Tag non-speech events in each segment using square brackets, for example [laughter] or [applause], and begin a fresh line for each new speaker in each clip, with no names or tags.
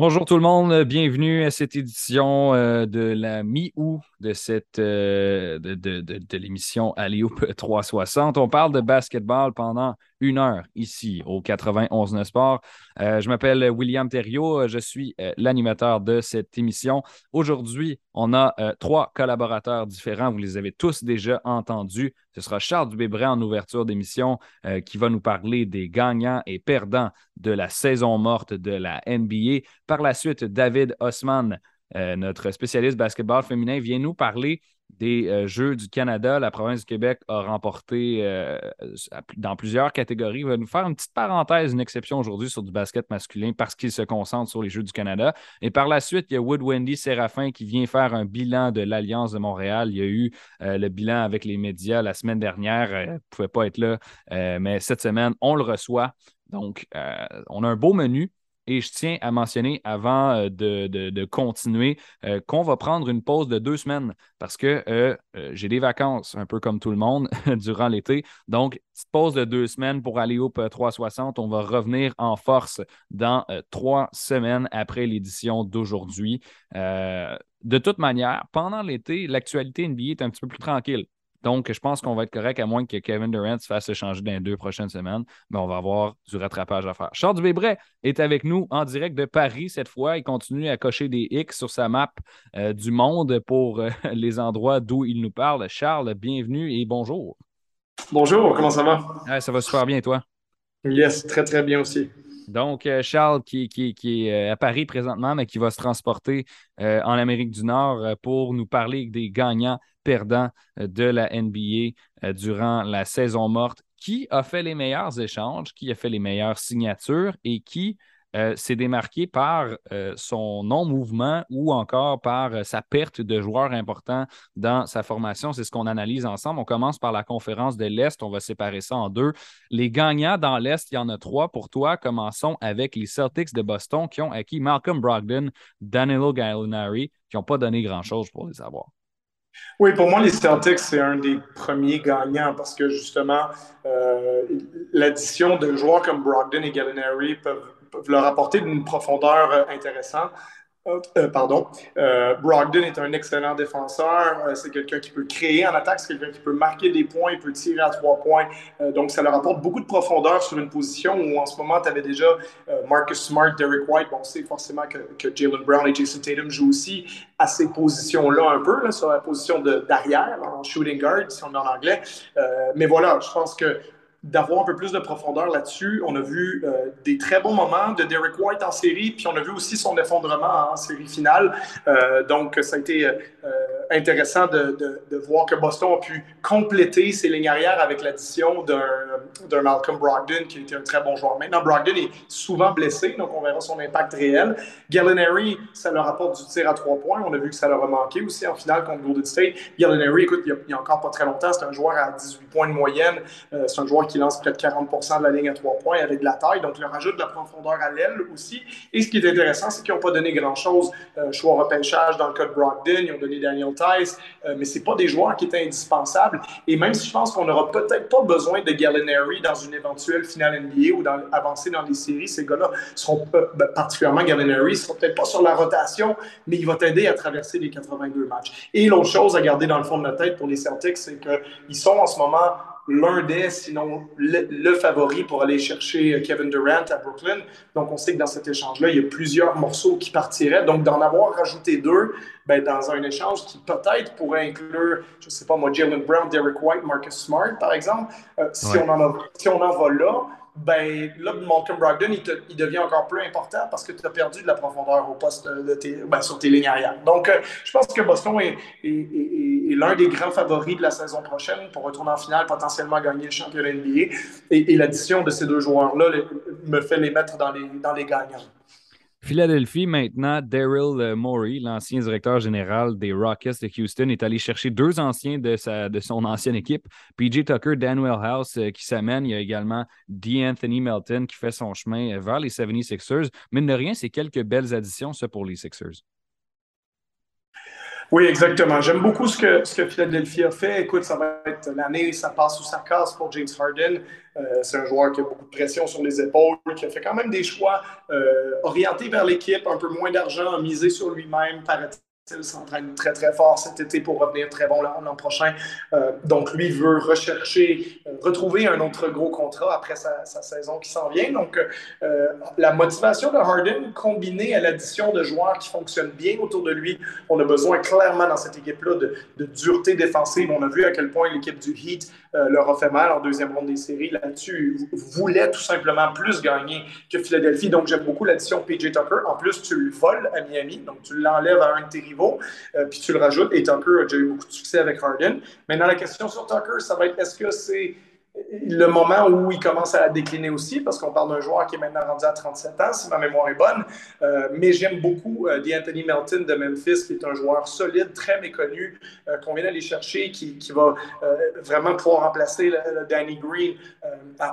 Bonjour tout le monde, bienvenue à cette édition euh, de la mi-août de cette euh, de, l'émission Alioop 360. On parle de basketball pendant une heure ici au 91 Sport. Euh, je m'appelle William Thériault, je suis l'animateur de cette émission. Aujourd'hui, on a trois collaborateurs différents, vous les avez tous déjà entendus. Ce sera Charles Dubébret en ouverture d'émission qui va nous parler des gagnants et perdants de la saison morte de la NBA. Par la suite, David euh, notre spécialiste basketball féminin, vient nous parler des euh, Jeux du Canada. La province du Québec a remporté euh, dans plusieurs catégories. Il va nous faire une petite parenthèse, une exception aujourd'hui sur du basket masculin parce qu'il se concentre sur les Jeux du Canada. Et par la suite, il y a Wood Wendy Séraphin qui vient faire un bilan de l'Alliance de Montréal. Il y a eu le bilan avec les médias la semaine dernière. Elle ne pouvait pas être là, mais cette semaine, on le reçoit. Donc, on a un beau menu. Et je tiens à mentionner avant euh, de, continuer euh, qu'on va prendre une pause de deux semaines parce que euh, j'ai des vacances, un peu comme tout le monde, [laughs] durant l'été. Donc, petite pause de deux semaines pour aller au 360. On va revenir en force dans trois semaines après l'édition d'aujourd'hui. de toute manière, pendant l'été, l'actualité NBA est un petit peu plus tranquille. Donc, je pense qu'on va être correct à moins que Kevin Durant se fasse échanger dans les deux prochaines semaines. Mais on va avoir du rattrapage à faire. Charles Dubébret est avec nous en direct de Paris cette fois. Il continue à cocher des X sur sa map euh, du monde pour euh, [laughs] les endroits d'où il nous parle. Charles, bienvenue et bonjour.
Bonjour, comment ça va?
ça va super bien, toi?
Yes, très, très bien aussi.
Donc, euh, Charles, qui, est à Paris présentement, mais qui va se transporter en Amérique du Nord pour nous parler des gagnants perdant euh, de la NBA euh, durant la saison morte. Qui a fait les meilleurs échanges, qui a fait les meilleures signatures et qui euh, s'est démarqué par son non-mouvement ou encore par sa perte de joueurs importants dans sa formation. C'est ce qu'on analyse ensemble. On commence par la conférence de l'Est. On va séparer ça en deux. Les gagnants dans l'Est, il y en a trois pour toi. Commençons avec les Celtics de Boston qui ont acquis Malcolm Brogdon, Danilo Gallinari, qui n'ont pas donné grand-chose pour les avoir.
Oui, pour moi, les Celtics, c'est un des premiers gagnants parce que justement, euh, l'addition de joueurs comme Brogdon et Gallinari peuvent leur apporter une profondeur euh, intéressante. Euh, pardon. Euh, Brogdon est un excellent défenseur. Euh, c'est quelqu'un qui peut créer en attaque. C'est quelqu'un qui peut marquer des points. Il peut tirer à trois points. donc, ça leur apporte beaucoup de profondeur sur une position où, en ce moment, tu avais déjà Marcus Smart, Derek White. Bon, on sait forcément que, que Jalen Brown et Jason Tatum jouent aussi à ces positions-là un peu, là, sur la position d'arrière, en shooting guard, si on met en anglais. mais voilà, je pense que d'avoir un peu plus de profondeur là-dessus. On a vu euh, des très bons moments de Derek White en série, puis on a vu aussi son effondrement en série finale. Euh, donc, ça a été euh, intéressant de, de, voir que Boston a pu compléter ses lignes arrière avec l'addition d'un Malcolm Brogdon, qui était un très bon joueur. Maintenant, Brogdon est souvent blessé, donc on verra son impact réel. Gallinari, ça leur apporte du tir à trois points. On a vu que ça leur a manqué aussi en finale contre Golden State. Gallinari, écoute, il n'y a, a, encore pas très longtemps, c'est un joueur à 18 points de moyenne. c'est un joueur qui lance près de 40 de la ligne à trois points avec de la taille, donc leur ajoute de la profondeur à l'aile aussi. Et ce qui est intéressant, c'est qu'ils n'ont pas donné grand-chose. Euh, choix repêchage dans le cas de Brogdon, ils ont donné Daniel Tice, euh, mais ce pas des joueurs qui étaient indispensables. Et même si je pense qu'on n'aura peut-être pas besoin de Gallinari dans une éventuelle finale NBA ou dans, avancer dans les séries, ces gars-là seront ben, particulièrement Gallinari, seront peut-être pas sur la rotation, mais il va t'aider à traverser les 82 matchs. Et l'autre chose à garder dans le fond de notre tête pour les Celtics, c'est qu'ils sont en ce moment l'un des, sinon le, favori pour aller chercher Kevin Durant à Brooklyn. Donc, on sait que dans cet échange-là, il y a plusieurs morceaux qui partiraient. Donc, d'en avoir rajouté deux ben, dans un échange qui peut-être pourrait inclure, je ne sais pas moi, Jalen Brown, Derek White, Marcus Smart, par exemple, euh, si, on en si on en va là, ben là, Malcolm Brogdon, il, devient encore plus important parce que tu as perdu de la profondeur au poste de tes, ben, sur tes lignes arrière. Donc, euh, je pense que Boston est, l'un des grands favoris de la saison prochaine pour retourner en finale, potentiellement gagner le championnat NBA. Et, l'addition de ces deux joueurs-là me fait les mettre dans les, dans les gagnants.
Philadelphie, maintenant, Daryl euh, Morey, l'ancien directeur général des Rockets de Houston, est allé chercher deux anciens de, son ancienne équipe. PJ Tucker, Daniel House euh, qui s'amène. Il y a également D'Anthony Melton qui fait son chemin euh, vers les 76ers. Mais de rien, c'est quelques belles additions, ça, pour les Sixers.
Oui, exactement. J'aime beaucoup ce que, ce que Philadelphie a fait. Écoute, ça va être l'année, ça passe ou ça casse pour James Harden. Euh, c'est un joueur qui a beaucoup de pression sur les épaules, qui a fait quand même des choix euh, orientés vers l'équipe, un peu moins d'argent, misé sur lui-même, paraît s'entraîne très, très fort cet été pour revenir très bon l'an prochain. Euh, donc, lui veut rechercher, euh, retrouver un autre gros contrat après sa, saison qui s'en vient. Donc, euh, la motivation de Harden, combinée à l'addition de joueurs qui fonctionnent bien autour de lui, on a besoin clairement dans cette équipe-là de, de, dureté défensive. On a vu à quel point l'équipe du Heat leur a fait mal en deuxième ronde des séries. Là-dessus, voulait tout simplement plus gagner que Philadelphie. Donc, j'aime beaucoup l'addition PJ Tucker. En plus, tu le voles à Miami, donc tu l'enlèves à un de tes rivaux euh, puis tu le rajoutes. Et Tucker a déjà eu beaucoup de succès avec Harden. Maintenant, la question sur Tucker, ça va être est-ce que c'est le moment où il commence à décliner aussi, parce qu'on parle d'un joueur qui est maintenant rendu à 37 ans, si ma mémoire est bonne. Euh, mais j'aime beaucoup euh, D'Anthony Melton de Memphis, qui est un joueur solide, très méconnu, euh, qu'on vient d'aller chercher, qui, qui va vraiment pouvoir remplacer Danny Green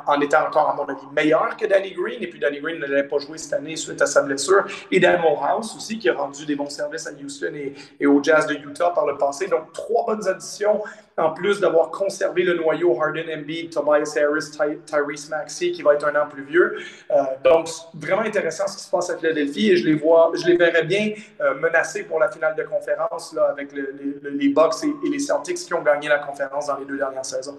en étant encore, à mon avis, meilleur que Danny Green. Et puis Danny Green ne l'avait pas joué cette année suite à sa blessure. Et Dan House aussi, qui a rendu des bons services à Houston et, et au Jazz de Utah par le passé. Donc, trois bonnes additions en plus d'avoir conservé le noyau Harden, Embiid, Tobias Harris, Tyrese Maxey, qui va être un an plus vieux. Euh, donc, vraiment intéressant ce qui se passe à Philadelphie et je les verrais bien euh, menacés pour la finale de conférence avec les Bucks et, les Celtics qui ont gagné la conférence dans les deux dernières saisons.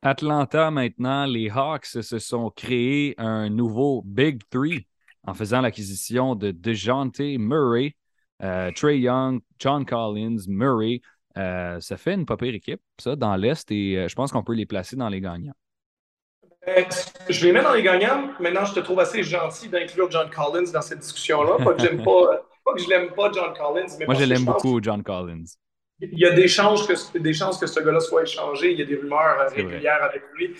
Atlanta, maintenant, les Hawks se sont créés un nouveau Big Three en faisant l'acquisition de DeJounte Murray, euh, Trey Young, John Collins, Murray. Euh, ça fait une pas pire équipe, ça, dans l'Est, et euh, je pense qu'on peut les placer dans les gagnants.
Euh, je les mets dans les gagnants. Maintenant, je te trouve assez gentil d'inclure John Collins dans cette discussion-là. Pas que j'aime pas, pas que je l'aime pas, John Collins.
Mais Moi, je l'aime beaucoup, John Collins.
Il y a des chances que, des chances que ce gars-là soit échangé. Il y a des rumeurs régulières avec lui.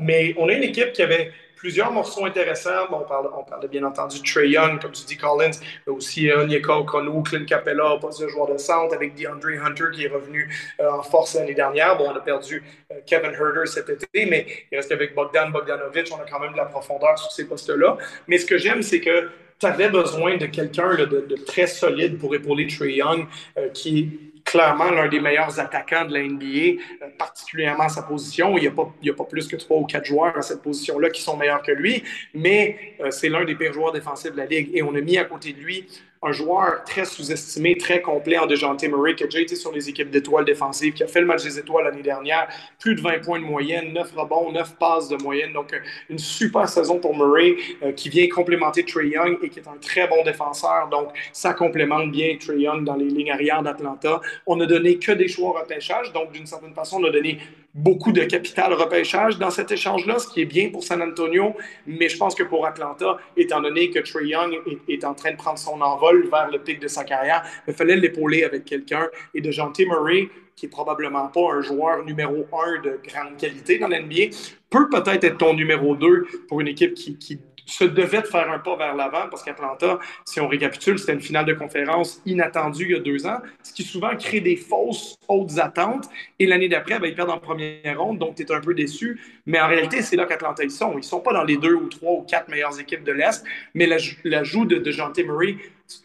mais on a une équipe qui avait plusieurs morceaux intéressants. on, parle, on parlait bien entendu de Trey Young, comme tu dis, Collins, mais aussi euh, Onyeka Okonu, Clint Capella, poste de joueur de centre, avec DeAndre Hunter qui est revenu euh, en force l'année dernière. Bon, on a perdu euh, Kevin Herder cet été, mais il reste avec Bogdan Bogdanovic. On a quand même de la profondeur sur ces postes-là. Mais ce que j'aime, c'est que tu avais besoin de quelqu'un de, très solide pour épauler Trey Young, qui clairement l'un des meilleurs attaquants de la NBA, euh, particulièrement à sa position. Il n'y a, pas, a pas plus que trois ou quatre joueurs à cette position-là qui sont meilleurs que lui, mais euh, c'est l'un des pires joueurs défensifs de la Ligue. Et on a mis à côté de lui un joueur très sous-estimé, très complet en DeJounte Murray, qui a déjà été sur les équipes d'étoiles défensives, qui a fait le match des étoiles l'année dernière, plus de 20 points de moyenne, 9 rebonds, 9 passes de moyenne. Donc, une super saison pour Murray, euh, qui vient complémenter Trey Young et qui est un très bon défenseur. Donc, ça complémente bien Trey Young dans les lignes arrière d'Atlanta. On n'a donné que des choix au repêchage. Donc, d'une certaine façon, on a donné beaucoup de capital repêchage dans cet échange-là, ce qui est bien pour San Antonio, mais je pense que pour Atlanta, étant donné que Trey Young est, en train de prendre son envol vers le pic de sa carrière, il fallait l'épauler avec quelqu'un. Et de T. Murray, qui est probablement pas un joueur numéro un de grande qualité dans l'NBA, peut peut-être être ton numéro 2 pour une équipe qui, qui se devait de faire un pas vers l'avant parce qu'Atlanta, si on récapitule, c'était une finale de conférence inattendue il y a deux ans, ce qui souvent crée des fausses hautes attentes. Et l'année d'après, ben, ils perdent en première ronde, donc tu es un peu déçu. Mais en réalité, c'est là qu'Atlanta ils sont. Ils sont pas dans les deux ou trois ou quatre meilleures équipes de l'Est, mais l'ajout de, de Jean Murray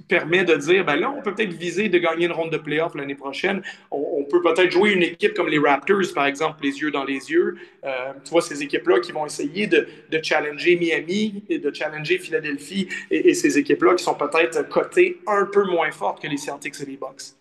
permet de dire, ben là, on peut peut-être viser de gagner une ronde de playoff l'année prochaine. On, peut peut-être jouer une équipe comme les Raptors, par exemple, les yeux dans les yeux. Euh, tu vois, ces équipes-là qui vont essayer de, challenger Miami et de challenger Philadelphie et, ces équipes-là qui sont peut-être cotées un peu moins fortes que les Celtics et les Bucks.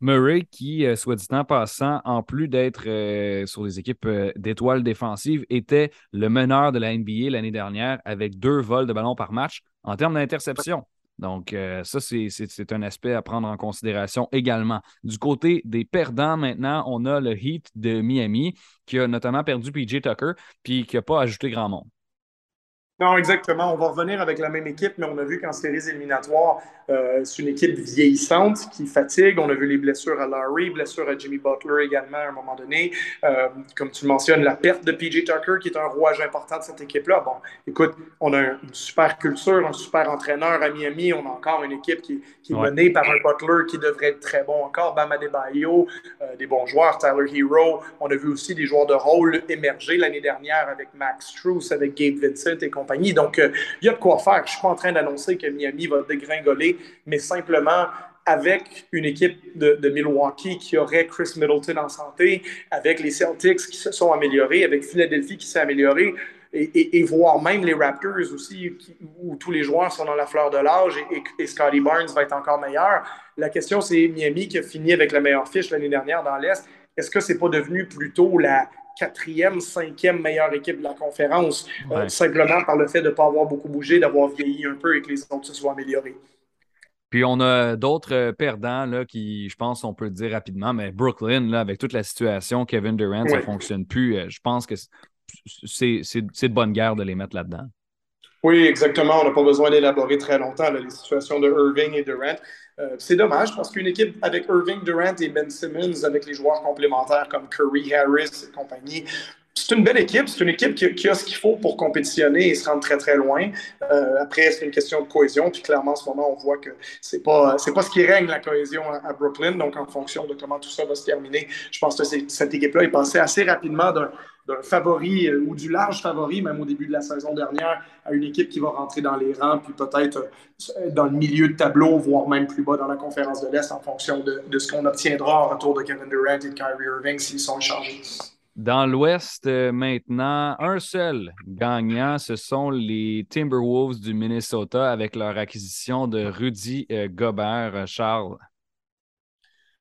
Murray, qui, euh, soit dit en passant, en plus d'être euh, sur les équipes d'étoiles défensives, était le meneur de la NBA l'année dernière avec deux vols de ballon par match en termes d'interception. Donc, euh, ça, c'est un aspect à prendre en considération également. Du côté des perdants, maintenant, on a le Heat de Miami qui a notamment perdu PJ Tucker puis qui n'a pas ajouté grand monde.
Non, exactement. On va revenir avec la même équipe, mais on a vu qu'en séries éliminatoires, euh, c'est une équipe vieillissante qui fatigue. On a vu les blessures à Larry, blessures à Jimmy Butler également à un moment donné. Euh, comme tu le mentionnes, la perte de PJ Tucker, qui est un rouage important de cette équipe-là. Bon, écoute, on a une super culture, un super entraîneur à Miami. On a encore une équipe qui, est menée par un Butler qui devrait être très bon encore. Bam Adebayo, euh, des bons joueurs, Tyler Hero. On a vu aussi des joueurs de rôle émerger l'année dernière avec Max Struess, avec Gabe Vincent et compagnie. Donc, euh, il y a de quoi faire. Je ne suis pas en train d'annoncer que Miami va dégringoler, mais simplement avec une équipe de, Milwaukee qui aurait Chris Middleton en santé, avec les Celtics qui se sont améliorés, avec Philadelphie qui s'est amélioré, et, voir même les Raptors aussi, où tous les joueurs sont dans la fleur de l'âge et, Scotty Barnes va être encore meilleur. La question, c'est Miami qui a fini avec la meilleure fiche l'année dernière dans l'Est. Est-ce que c'est pas devenu plutôt la quatrième, cinquième meilleure équipe de la conférence, euh, simplement par le fait de ne pas avoir beaucoup bougé, d'avoir vieilli un peu et que les autres se soient améliorés?
Puis on a d'autres euh, perdants là, qui, je pense, on peut le dire rapidement, mais Brooklyn, là, avec toute la situation, Kevin Durant, ça ne fonctionne plus. Euh, je pense que c'est de bonne guerre de les mettre là-dedans.
Oui, exactement. On n'a pas besoin d'élaborer très longtemps les situations de Irving et Durant. Euh, c'est dommage parce qu'une équipe avec Irving, Durant et Ben Simmons, avec les joueurs complémentaires comme Curry, Harris et compagnie, c'est une belle équipe. C'est une équipe qui, a ce qu'il faut pour compétitionner et se rendre très, très loin. Euh, après, c'est une question de cohésion. Puis clairement, en ce moment, on voit que c'est pas, c'est pas ce qui règne, la cohésion à, Brooklyn. Donc, en fonction de comment tout ça va se terminer, je pense que cette équipe-là est passée assez rapidement d'un, favori euh, ou du large favori, même au début de la saison dernière, à une équipe qui va rentrer dans les rangs, puis peut-être euh, dans le milieu de tableau, voire même plus bas dans la conférence de l'Est en fonction de, de ce qu'on obtiendra en retour de Kevin Durant et de Kyrie Irving s'ils sont échangés.
Dans l'Ouest, euh, maintenant, un seul gagnant, ce sont les Timberwolves du Minnesota avec leur acquisition de Rudy Gobert. Charles.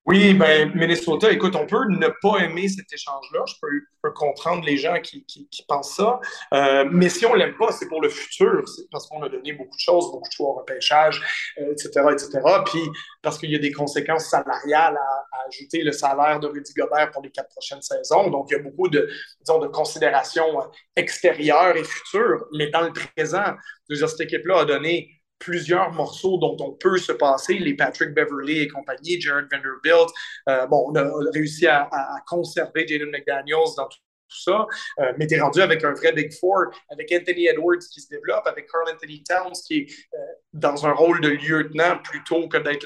Oui, ben Minnesota, écoute, on peut ne pas aimer cet échange-là. Je peux, comprendre les gens qui, pensent ça. Euh, mais si on l'aime pas, c'est pour le futur. Parce qu'on a donné beaucoup de choses, beaucoup de choix au repêchage, etc., euh, etc. Puis parce qu'il y a des conséquences salariales à, ajouter le salaire de Rudy Gobert pour les quatre prochaines saisons. Donc, il y a beaucoup de, disons, de considérations extérieures et futures. Mais dans le présent, cette équipe-là a donné plusieurs morceaux dont on peut se passer, les Patrick Beverly et compagnie, Jared Vanderbilt. Euh, bon, on a, réussi à, à conserver Jaden McDaniels dans tout tout ça, euh, mais tu es rendu avec un vrai Big Four, avec Anthony Edwards qui se développe, avec Carl Anthony Towns qui est euh, dans un rôle de lieutenant plutôt que d'être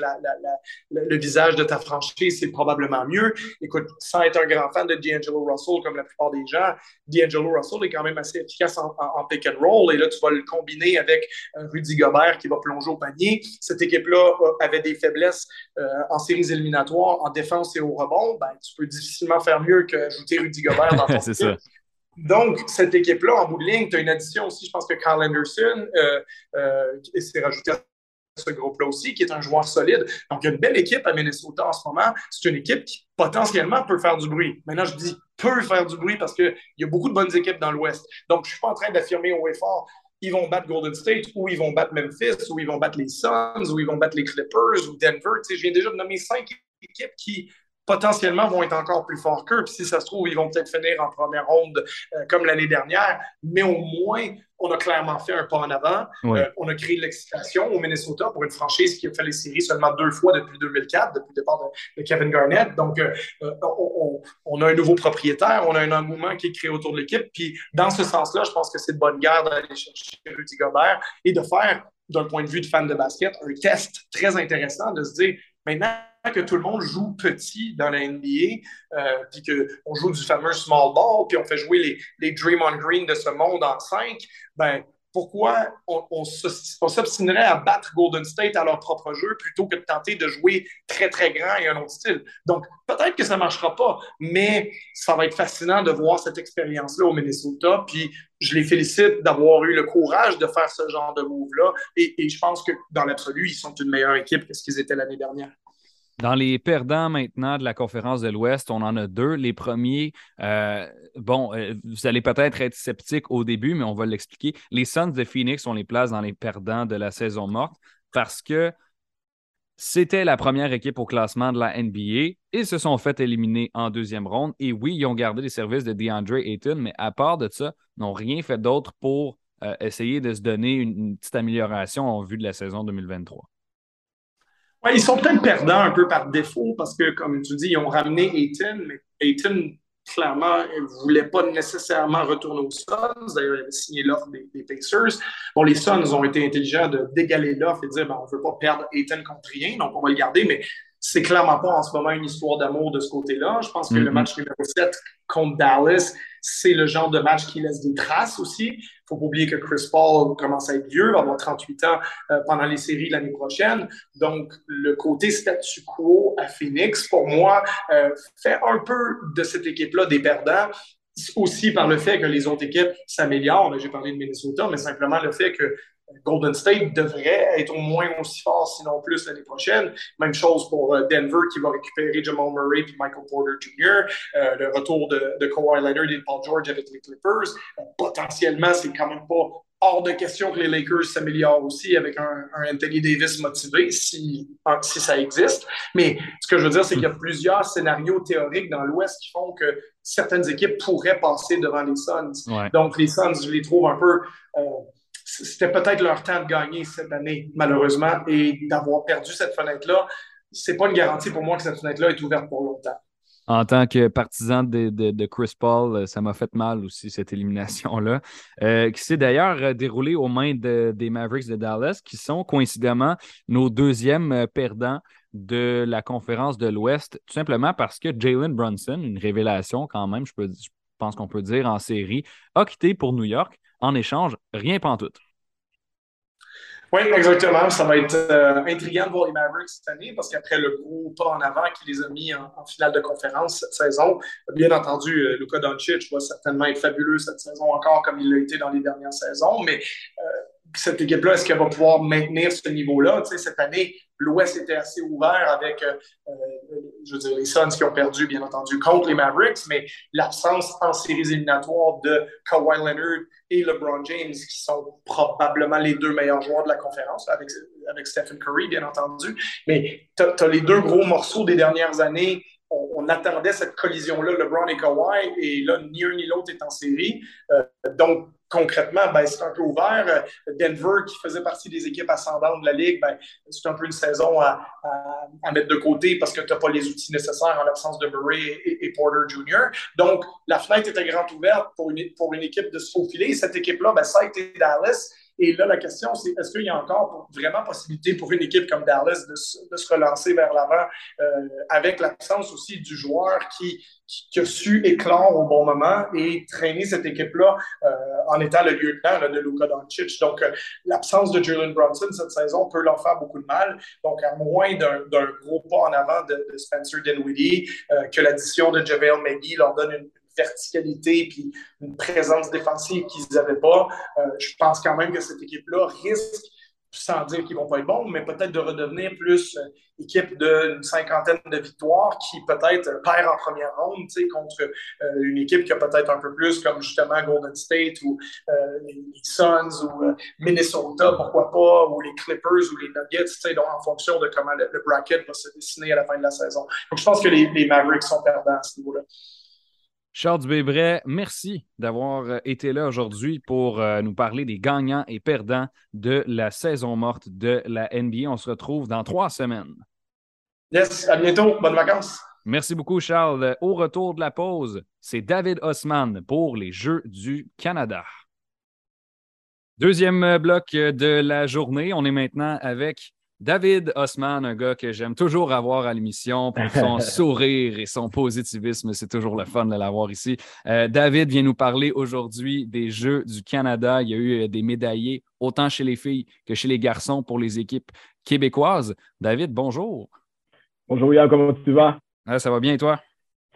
le visage de ta franchise, c'est probablement mieux. Écoute, sans être un grand fan de D'Angelo Russell comme la plupart des gens, D'Angelo Russell est quand même assez efficace en, pick and roll et là, tu vas le combiner avec euh, Rudy Gobert qui va plonger au panier. Cette équipe-là avait des faiblesses en séries éliminatoires, en défense et au rebond. Ben, tu peux difficilement faire mieux qu'ajouter Rudy Gobert dans ton [laughs] Donc, cette équipe-là, en bout de ligne, tu as une addition aussi, je pense que Carl Anderson euh, euh, s'est rajouté à ce groupe-là aussi, qui est un joueur solide. Donc, il y a une belle équipe à Minnesota en ce moment. C'est une équipe qui potentiellement peut faire du bruit. Maintenant, je dis peut faire du bruit parce qu'il y a beaucoup de bonnes équipes dans l'Ouest. Donc, je ne suis pas en train d'affirmer au effort ils vont battre Golden State, ou ils vont battre Memphis, ou ils vont battre les Suns, ou ils vont battre les Clippers, ou Denver. Je viens déjà de nommer cinq équipes qui potentiellement vont être encore plus forts qu'eux. Puis si ça se trouve, ils vont peut-être finir en première ronde euh, comme l'année dernière. Mais au moins, on a clairement fait un pas en avant. Euh, on a créé de l'excitation au Minnesota pour une franchise qui a fait les séries seulement deux fois depuis 2004, depuis le départ de, Kevin Garnett. Donc, euh, on, a un nouveau propriétaire, on a un engouement qui est créé autour de l'équipe. Puis dans ce sens-là, je pense que c'est de bonne guerre d'aller chercher Rudy Gobert et de faire, d'un point de vue de fan de basket, un test très intéressant de se dire, maintenant, que tout le monde joue petit dans la NBA, euh, puis qu'on joue du fameux small ball, puis on fait jouer les, les Draymond Green de ce monde en 5, ben, pourquoi on, s'obstinerait à battre Golden State à leur propre jeu plutôt que de tenter de jouer très, très grand et un autre style? Donc, peut-être que ça ne marchera pas, mais ça va être fascinant de voir cette expérience-là au Minnesota. Puis, je les félicite d'avoir eu le courage de faire ce genre de move-là. Et je pense que, dans l'absolu, ils sont une meilleure équipe que ce qu'ils étaient l'année dernière.
Dans les perdants maintenant de la conférence de l'Ouest, on en a deux. Les premiers, euh, bon, euh, vous allez peut-être être sceptique au début, mais on va l'expliquer. Les Suns de Phoenix, on les place dans les perdants de la saison morte parce que c'était la première équipe au classement de la NBA. Ils se sont fait éliminer en deuxième ronde. Et oui, ils ont gardé les services de DeAndre Ayton, mais à part de ça, n'ont rien fait d'autre pour euh, essayer de se donner une petite amélioration en vue de la saison 2023
ils sont peut-être perdants un peu par défaut parce que, comme tu dis, ils ont ramené Ayton, mais Ayton, clairement, ne voulait pas nécessairement retourner aux Suns. D'ailleurs, il avait signé l'offre des, Pacers. Bon, les Suns ont été intelligents de dégaler l'offre et de dire on ne veut pas perdre Ayton contre rien, donc on va le garder, mais c'est clairement pas en ce moment une histoire d'amour de ce côté-là. Je pense que le mm-hmm. match numéro 7 contre Dallas, c'est le genre de match qui laisse des traces aussi. Il faut pas oublier que Chris Paul commence à être vieux, va avoir 38 ans euh, pendant les séries l'année prochaine. Donc, le côté statu quo à Phoenix, pour moi, euh, fait un peu de cette équipe-là des perdants aussi par le fait que les autres équipes s'améliorent. J'ai parlé de Minnesota, mais simplement le fait que Golden State devrait être au moins aussi fort, sinon plus, l'année prochaine. Même chose pour euh, Denver qui va récupérer Jamal Murray et Michael Porter Jr. Euh, le retour de, de Kawhi Leonard et de Paul George avec les Clippers. Euh, potentiellement, c'est quand même pas hors de question que les Lakers s'améliorent aussi avec un, Anthony Davis motivé, si, si ça existe. Mais ce que je veux dire, c'est qu'il y a plusieurs scénarios théoriques dans l'Ouest qui font que certaines équipes pourraient passer devant les Suns. Donc, les Suns, je les trouve un peu c'était peut-être leur temps de gagner cette année, malheureusement, et d'avoir perdu cette fenêtre-là, c'est pas une garantie pour moi que cette fenêtre-là est ouverte pour longtemps.
En tant que partisan de, Chris Paul, euh, ça m'a fait mal aussi, cette élimination-là, euh, qui s'est d'ailleurs euh, déroulée aux mains des Mavericks de Dallas, qui sont coïncidemment nos deuxièmes perdants de la conférence de l'Ouest, tout simplement parce que Jalen Brunson, une révélation quand même, je, peux, je pense qu'on peut dire en série, a quitté pour New York. En échange, rien pantoute.
Oui, exactement. Ça va être euh, intriguant de voir les Mavericks cette année parce qu'après le gros pas en avant qui les a mis en, finale de conférence cette saison, bien entendu, euh, Luka Doncic va certainement être fabuleux cette saison encore comme il l'a été dans les dernières saisons, mais euh, cette équipe-là, est-ce qu'elle va pouvoir maintenir ce niveau-là? Tu sais, cette année, l'Ouest était assez ouvert avec, euh, euh, je veux les Suns qui ont perdu, bien entendu, contre les Mavericks, mais l'absence en séries éliminatoires de Kawhi Leonard et LeBron James, qui sont probablement les deux meilleurs joueurs de la conférence, avec, avec Stephen Curry, bien entendu. Mais tu as, les deux gros morceaux des dernières années on, attendait cette collision-là, LeBron et Kawhi, et là, ni un ni l'autre est en série. Euh, donc, concrètement, ben, c'est un peu ouvert. Euh, Denver, qui faisait partie des équipes ascendantes de la Ligue, ben, c'est un peu une saison à, mettre de côté parce que tu n'as pas les outils nécessaires en l'absence de Murray et, Porter Jr. Donc, la fenêtre était grande ouverte pour une, pour une équipe de se faufiler. Cette équipe-là, ben, ça a été Dallas. Et là, la question, c'est est-ce qu'il y a encore vraiment possibilité pour une équipe comme Dallas de, se relancer vers l'avant euh, avec l'absence aussi du joueur qui, a su éclore au bon moment et traîner cette équipe-là euh, en étant le lieutenant de Luka Doncic. Donc, euh, l'absence de Jalen Brunson cette saison peut leur faire beaucoup de mal. Donc, à moins d'un gros pas en avant de, Spencer Dinwiddie, que l'addition de JaVale McGee leur donne une verticalité puis une présence défensive qu'ils n'avaient pas. Euh, je pense quand même que cette équipe-là risque, sans dire qu'ils ne vont pas être bons, mais peut-être de redevenir plus euh, équipe d'une cinquantaine de victoires qui peut-être perd en première ronde contre euh, une équipe qui a peut-être un peu plus comme justement Golden State ou les Suns ou Minnesota, pourquoi pas, ou les Clippers ou les Nuggets, donc en fonction de comment le, bracket va se dessiner à la fin de la saison. Donc je pense que les, les Mavericks sont perdants à ce niveau-là.
Charles Dubébret, merci d'avoir euh, été là aujourd'hui pour euh, nous parler des gagnants et perdants de la saison morte de la NBA. On se retrouve dans trois semaines.
Yes, à bientôt. Bonnes vacances.
Merci beaucoup, Charles. Au retour de la pause, c'est David Osman pour les Jeux du Canada. Deuxième bloc de la journée. On est maintenant avec David Osman, un gars que j'aime toujours avoir à l'émission pour son [laughs] sourire et son positivisme. C'est toujours le fun de l'avoir ici. Euh, David vient nous parler aujourd'hui des Jeux du Canada. Il y a eu euh, des médaillés autant chez les filles que chez les garçons pour les équipes québécoises. David, bonjour.
Bonjour Yann, comment tu vas?
ça va bien et toi?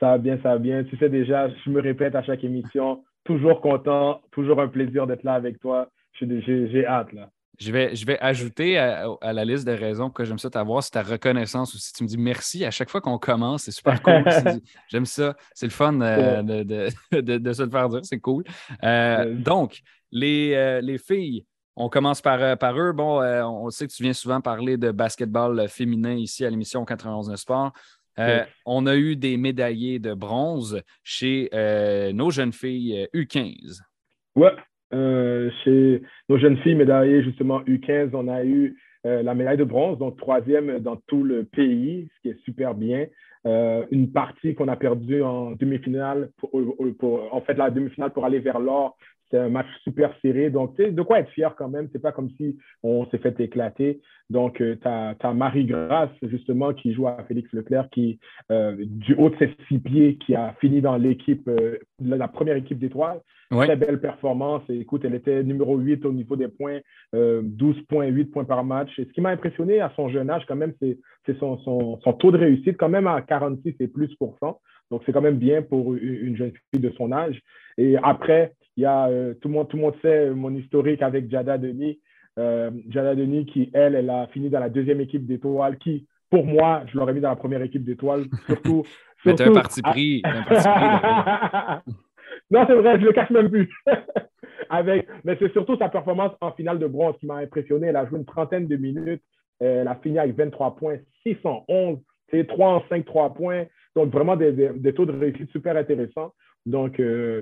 Ça va bien, ça va bien. Tu sais déjà, je me répète à chaque émission, toujours content, toujours un plaisir d'être là avec toi. J'ai hâte là.
Je vais, je vais ajouter à, la liste de raisons que j'aime ça t'avoir, c'est ta reconnaissance aussi. Tu me dis merci à chaque fois qu'on commence, c'est super cool. [laughs] j'aime ça, c'est le fun euh, [laughs] de, se le faire dire, c'est cool. Euh, donc, les, euh, les, filles, on commence par, par eux. Bon, on sait que tu viens souvent parler de basketball féminin ici à l'émission 91 Sport. On a eu des médaillés de bronze chez nos jeunes filles U15.
Ouais, euh, chez nos jeunes filles médaillées, justement, U15, on a eu euh, la médaille de bronze, donc troisième dans tout le pays, ce qui est super bien. Euh, une partie qu'on a perdue en demi-finale, en fait, la demi-finale pour aller vers l'or, C'est un match super serré. Donc, tu sais, de quoi être fier quand même. C'est pas comme si on s'est fait éclater. Donc, tu as, Marie-Grace, justement, qui joue à Félix Leclerc, qui, du haut de ses six pieds, qui a fini dans l'équipe, la première équipe d'étoiles. Très belle performance. écoute, elle était numéro 8 au niveau des points, 12,8 points par match. Et ce qui m'a impressionné à son jeune âge, quand même, c'est son, son, son, taux de réussite, quand même à 46 et plus pour cent. Donc, c'est quand même bien pour une jeune fille de son âge. Et après, il y a, euh, tout, le monde, tout le monde sait mon historique avec Jada Denis. Euh, Jada Denis, qui, elle, elle a fini dans la deuxième équipe d'étoiles, qui, pour moi, je l'aurais mis dans la première équipe d'étoiles, [laughs] surtout.
Mais un parti pris. [laughs]
non, c'est vrai, je le cache même plus. [laughs] avec, mais c'est surtout sa performance en finale de bronze qui m'a impressionné. Elle a joué une trentaine de minutes. Elle a fini avec 23 points, 611. C'est 3 en 5, 3 points. Donc, vraiment des, taux de réussite super intéressants. Donc, euh,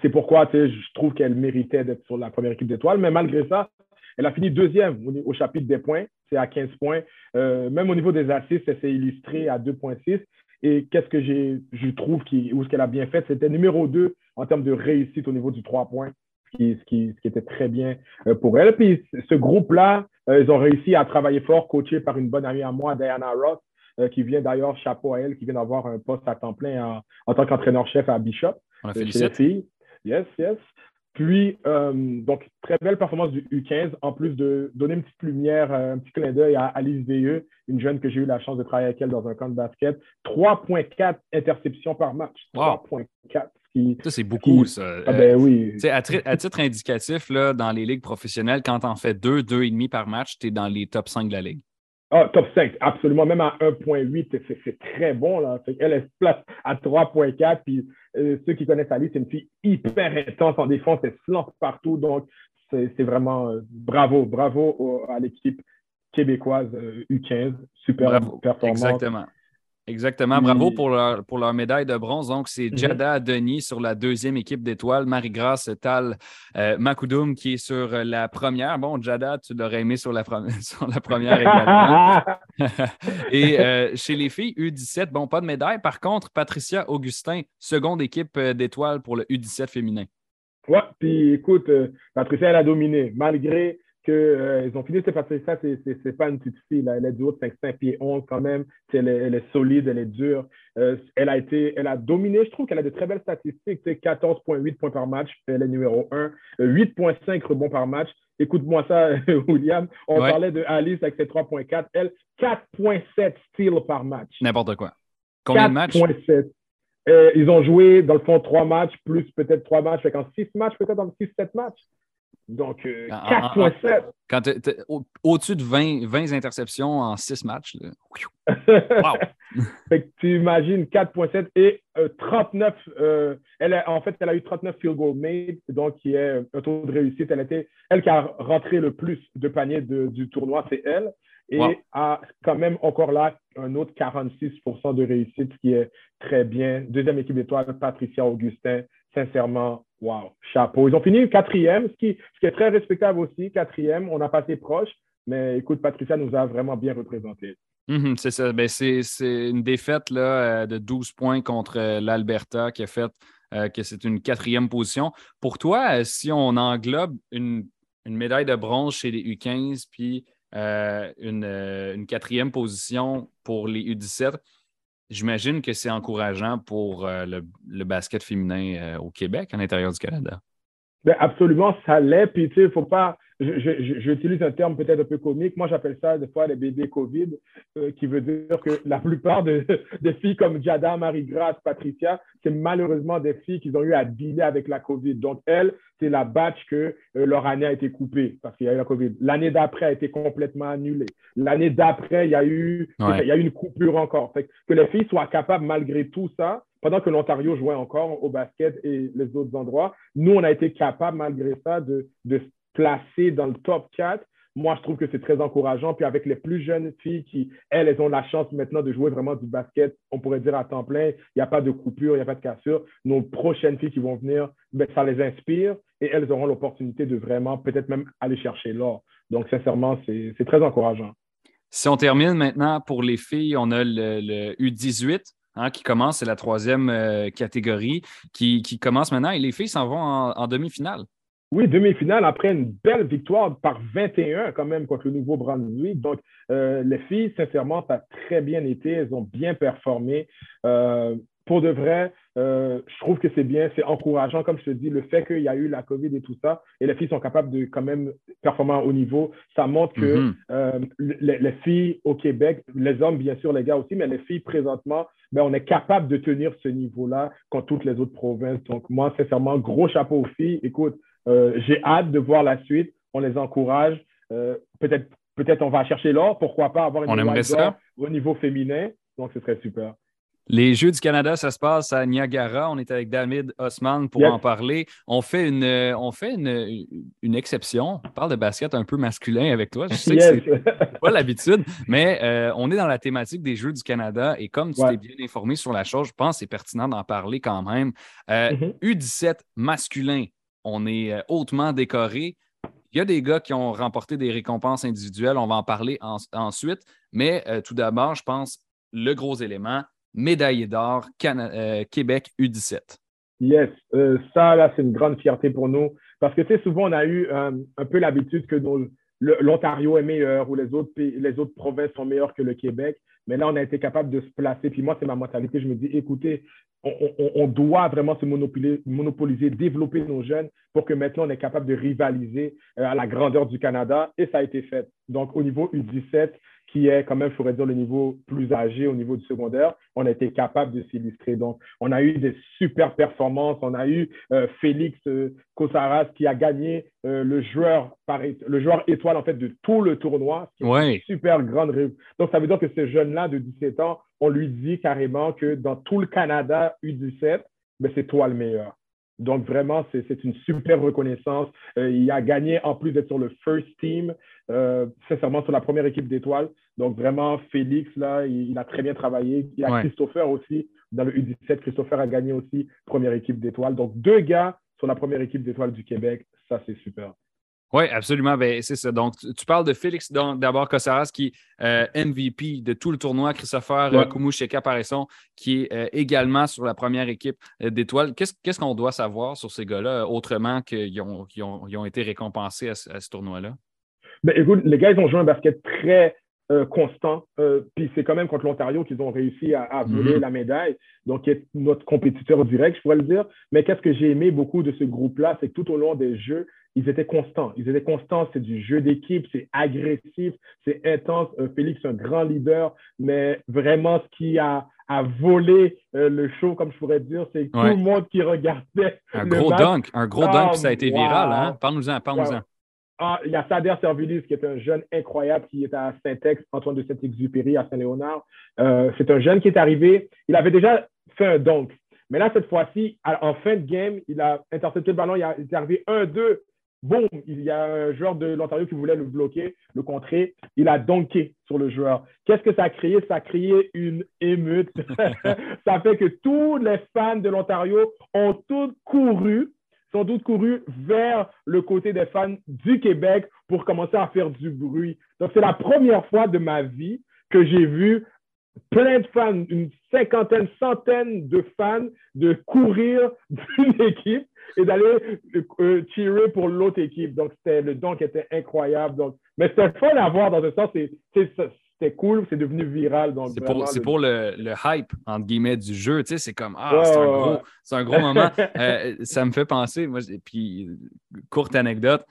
c'est pourquoi je trouve qu'elle méritait d'être sur la première équipe d'étoiles. Mais malgré ça, elle a fini deuxième au, chapitre des points. C'est à 15 points. Euh, même au niveau des assists, elle s'est illustrée à 2,6. Et qu'est-ce que je trouve qui, ou ce qu'elle a bien fait, c'était numéro 2 en termes de réussite au niveau du 3 points, ce qui, qui, qui était très bien euh, pour elle. Puis ce groupe-là, ils ont réussi à travailler fort, coaché par une bonne amie à moi, Diana Ross, euh, qui vient d'ailleurs, chapeau à elle, qui vient d'avoir un poste à temps plein en, tant qu'entraîneur-chef à Bishop.
On la euh, félicite.
Yes, yes. Puis, euh, donc, très belle performance du U15, en plus de donner une petite lumière, un petit clin d'œil à Alice Veilleux, une jeune que j'ai eu la chance de travailler avec elle dans un camp de basket. 3,4 interceptions par match. 3,4.
Ça, c'est beaucoup, ça.
Ah ben oui.
À, à, titre indicatif, là, dans les ligues professionnelles, quand tu en fais deux, deux et demi par match, tu es dans les top 5 de la ligue.
Ah, top 5, absolument. Même à 1.8, c'est très bon. Là. Elle se place à 3.4. Puis euh, ceux qui connaissent Alice, c'est une fille hyper intense en défense. Elle se lance partout. Donc, c'est vraiment euh, bravo. Bravo à l'équipe québécoise U15. Euh, super performance.
Exactement. Exactement. Bravo pour leur, pour leur médaille de bronze. Donc, c'est mhm. Jada Denis sur la deuxième équipe d'étoiles, Marie-Grace Tal euh, Makoudoum qui est sur la première. Bon, Jada, tu l'aurais aimé sur la, [laughs] sur la première également. [laughs] Et euh, chez les filles, U17, bon, pas de médaille. Par contre, Patricia Augustin, seconde équipe euh, d'étoiles pour le U17 féminin.
Ouais, puis écoute, Patricia, elle a dominé. Malgré qu'ils euh, ont fini c'est parce que ça, c'est pas une petite fille. Là. Elle est du haut de 5, pieds 11 quand même. Elle est, elle est, solide, elle est dure. Euh, elle, a été, elle a dominé. Je trouve qu'elle a de très belles statistiques. 14,8 points par match. Elle est numéro 1. 8,5 euh, rebonds par match. Écoute-moi ça, [laughs] William. On parlait de Alice avec ses 3,4. Elle, 4,7 steals par match.
N'importe quoi. Combien de matchs? 4,7.
ils ont joué, dans le fond, 3 matchs, plus peut-être 3 matchs. Fait en 6 matchs, peut-être en 6-7 matchs. Donc, 4,7. Euh,
quand tu es, au-dessus de 20, 20, interceptions en 6 matchs. [laughs]
wow! fait que tu imagines 4,7 et 39. Euh, euh, elle a, en fait, elle a eu 39 field goal made, donc qui est un taux de réussite. Elle était elle qui a rentré le plus de paniers du tournoi, c'est elle. Et a quand même encore là un autre 46% de réussite, ce qui est très bien. Deuxième équipe d'étoiles, Patricia Augustin. Sincèrement, Wow, chapeau. Ils ont fini quatrième, ce qui, est très respectable aussi, quatrième. On a passé proche, mais écoute, Patricia nous a vraiment bien représentés.
Mhm, c'est ça. Ben, c'est une défaite euh, de 12 points contre euh, l'Alberta qui a fait euh, que c'est une quatrième position. Pour toi, si on englobe une, médaille de bronze chez les U15 puis une, quatrième position pour les U17, J'imagine que c'est encourageant pour euh, le, basket féminin euh, au Québec, à l'intérieur du Canada.
Ben absolument, ça l'est. Puis, tu sais, il ne faut pas j'utilise un terme peut-être un peu comique. Moi, j'appelle ça des fois les bébés COVID, euh, qui veut dire que la plupart de, [laughs] des filles comme Jada, Marie-Grace, Patricia, c'est malheureusement des filles qui ont eu à dealer avec la COVID. Donc, elles, c'est la batch que euh, leur année a été coupée parce qu'il y a eu la COVID. L'année d'après a été complètement annulée. L'année d'après, il y a eu il y a eu une coupure encore. Fait que les filles soient capables, malgré tout ça, pendant que l'Ontario jouait encore au basket et les autres endroits, nous, on a été capables, malgré ça, de, de placées dans le top 4, moi, je trouve que c'est très encourageant. Puis avec les plus jeunes filles qui, elles, elles ont la chance maintenant de jouer vraiment du basket, on pourrait dire à temps plein, il n'y a pas de coupure, il n'y a pas de cassure. Nos prochaines filles qui vont venir, ben, ça les inspire et elles auront l'opportunité de vraiment peut-être même aller chercher l'or. Donc, sincèrement, c'est très encourageant.
Si on termine maintenant pour les filles, on a le, U18. hein, qui commence, c'est la troisième euh, catégorie, qui, commence maintenant et les filles s'en vont en, demi-finale.
Oui, demi-finale après une belle victoire par 21 quand même contre le Nouveau-Brunswick. Donc, euh, les filles, sincèrement, ça a très bien été. Elles ont bien performé. Euh, pour de vrai, euh, je trouve que c'est bien, c'est encourageant, comme je te dis, le fait qu'il y a eu la COVID et tout ça, et les filles sont capables de quand même performer au niveau, ça montre que mm-hmm. euh, les, filles au Québec, les hommes bien sûr, les gars aussi, mais les filles présentement, ben, on est capable de tenir ce niveau-là quand toutes les autres provinces. Donc moi, sincèrement, gros chapeau aux filles. Écoute, euh, j'ai hâte de voir la suite, on les encourage. peut-être peut-être on va chercher l'or, pourquoi pas avoir une
on
au niveau féminin, donc ce serait super.
Les Jeux du Canada, ça se passe à Niagara. On est avec David Osman pour en parler. On fait une, on fait une, une, exception. On parle de basket un peu masculin avec toi. Je sais que c'est pas l'habitude, mais euh, on est dans la thématique des Jeux du Canada et comme tu t'es bien informé sur la chose, je pense que c'est pertinent d'en parler quand même. U17 euh, mm-hmm. masculin, on est euh, hautement décoré. Il y a des gars qui ont remporté des récompenses individuelles. On va en parler ensuite. Mais tout d'abord, je pense le gros élément, médaillé d'or euh, Québec U17.
Yes, euh, ça, là, c'est une grande fierté pour nous. Parce que, tu sais, souvent, on a eu euh, un peu l'habitude que l'Ontario est meilleur ou les autres, les autres provinces sont meilleures que le Québec. Mais là, on a été capable de se placer. Puis moi, c'est ma mentalité. Je me dis, écoutez, on, doit vraiment se monopoliser, monopoliser, développer nos jeunes pour que maintenant, on est capable de rivaliser à la grandeur du Canada. Et ça a été fait. Donc, au niveau U17, qui est quand même, il faudrait dire, le niveau plus âgé au niveau du secondaire, on a été capable de s'illustrer. Donc, on a eu des super performances. On a eu euh, Félix euh, Kosaras qui a gagné euh, le, joueur, le joueur étoile en fait de tout le tournoi.
Qui une
super grande. Donc, ça veut dire que ce jeune-là de 17 ans, on lui dit carrément que dans tout le Canada U17, ben, c'est toi le meilleur. Donc, vraiment, c'est une super reconnaissance. Euh, il a gagné, en plus d'être sur le first team, euh, sincèrement, sur la première équipe d'étoiles. Donc, vraiment, Félix, là, il, a très bien travaillé. Il y a Christopher aussi, dans le U17. Christopher a gagné aussi première équipe d'étoiles. Donc, deux gars sur la première équipe d'étoiles du Québec. Ça, c'est super.
Oui, absolument. Ben, c'est ça. Donc, tu, parles de Félix, d'abord Kossaras, qui est euh, MVP de tout le tournoi, Christopher ouais. Koumoucheka Paresson, qui est euh, également sur la première équipe euh, d'étoiles. Qu'est-ce qu'on doit savoir sur ces gars-là, autrement qu'ils ont, ont, été récompensés à, ce tournoi-là?
Ben, écoute, les gars, ils ont joué un basket très constant. puis c'est quand même contre l'Ontario qu'ils ont réussi à, voler mm-hmm. la médaille. Donc, notre compétiteur direct, je pourrais le dire. Mais qu'est-ce que j'ai aimé beaucoup de ce groupe-là, c'est que tout au long des jeux, ils étaient constants. Ils étaient constants. C'est du jeu d'équipe, c'est agressif, c'est intense. Euh, Félix, un grand leader, mais vraiment, ce qui a, a volé euh, le show, comme je pourrais dire, c'est tout le monde qui regardait.
Un gros dunk, un gros dunk, ça a été viral. Hein? Parle-nous-en, parle-nous-en.
Ah, il y a Sader Servilis, qui est un jeune incroyable, qui est à Saint-Ex, Antoine de Saint-Exupéry, à Saint-Léonard. Euh, c'est un jeune qui est arrivé. Il avait déjà fait un dunk. Mais là, cette fois-ci, en fin de game, il a intercepté le ballon. Il, a, est arrivé 1-2 Bon, il y a un joueur de l'Ontario qui voulait le bloquer, le contrer. Il a donké sur le joueur. Qu'est-ce que ça a créé? Ça a créé une émeute. [laughs] ça fait que tous les fans de l'Ontario ont tous couru, sont tous couru vers le côté des fans du Québec pour commencer à faire du bruit. Donc, c'est la première fois de ma vie que j'ai vu plein de fans, une cinquantaine, centaine de fans de courir [laughs] d'une équipe et d'aller euh, tirer pour l'autre équipe. Donc, c'était le don qui était incroyable. Donc, mais c'était fun à voir dans ce sens. C'était cool, c'est devenu viral.
C'est pour, le... le, hype, entre guillemets, du jeu. Tu sais, c'est comme, ah, c'est un, gros, un gros moment. [laughs] Euh, ça me fait penser, moi, et puis, courte anecdote,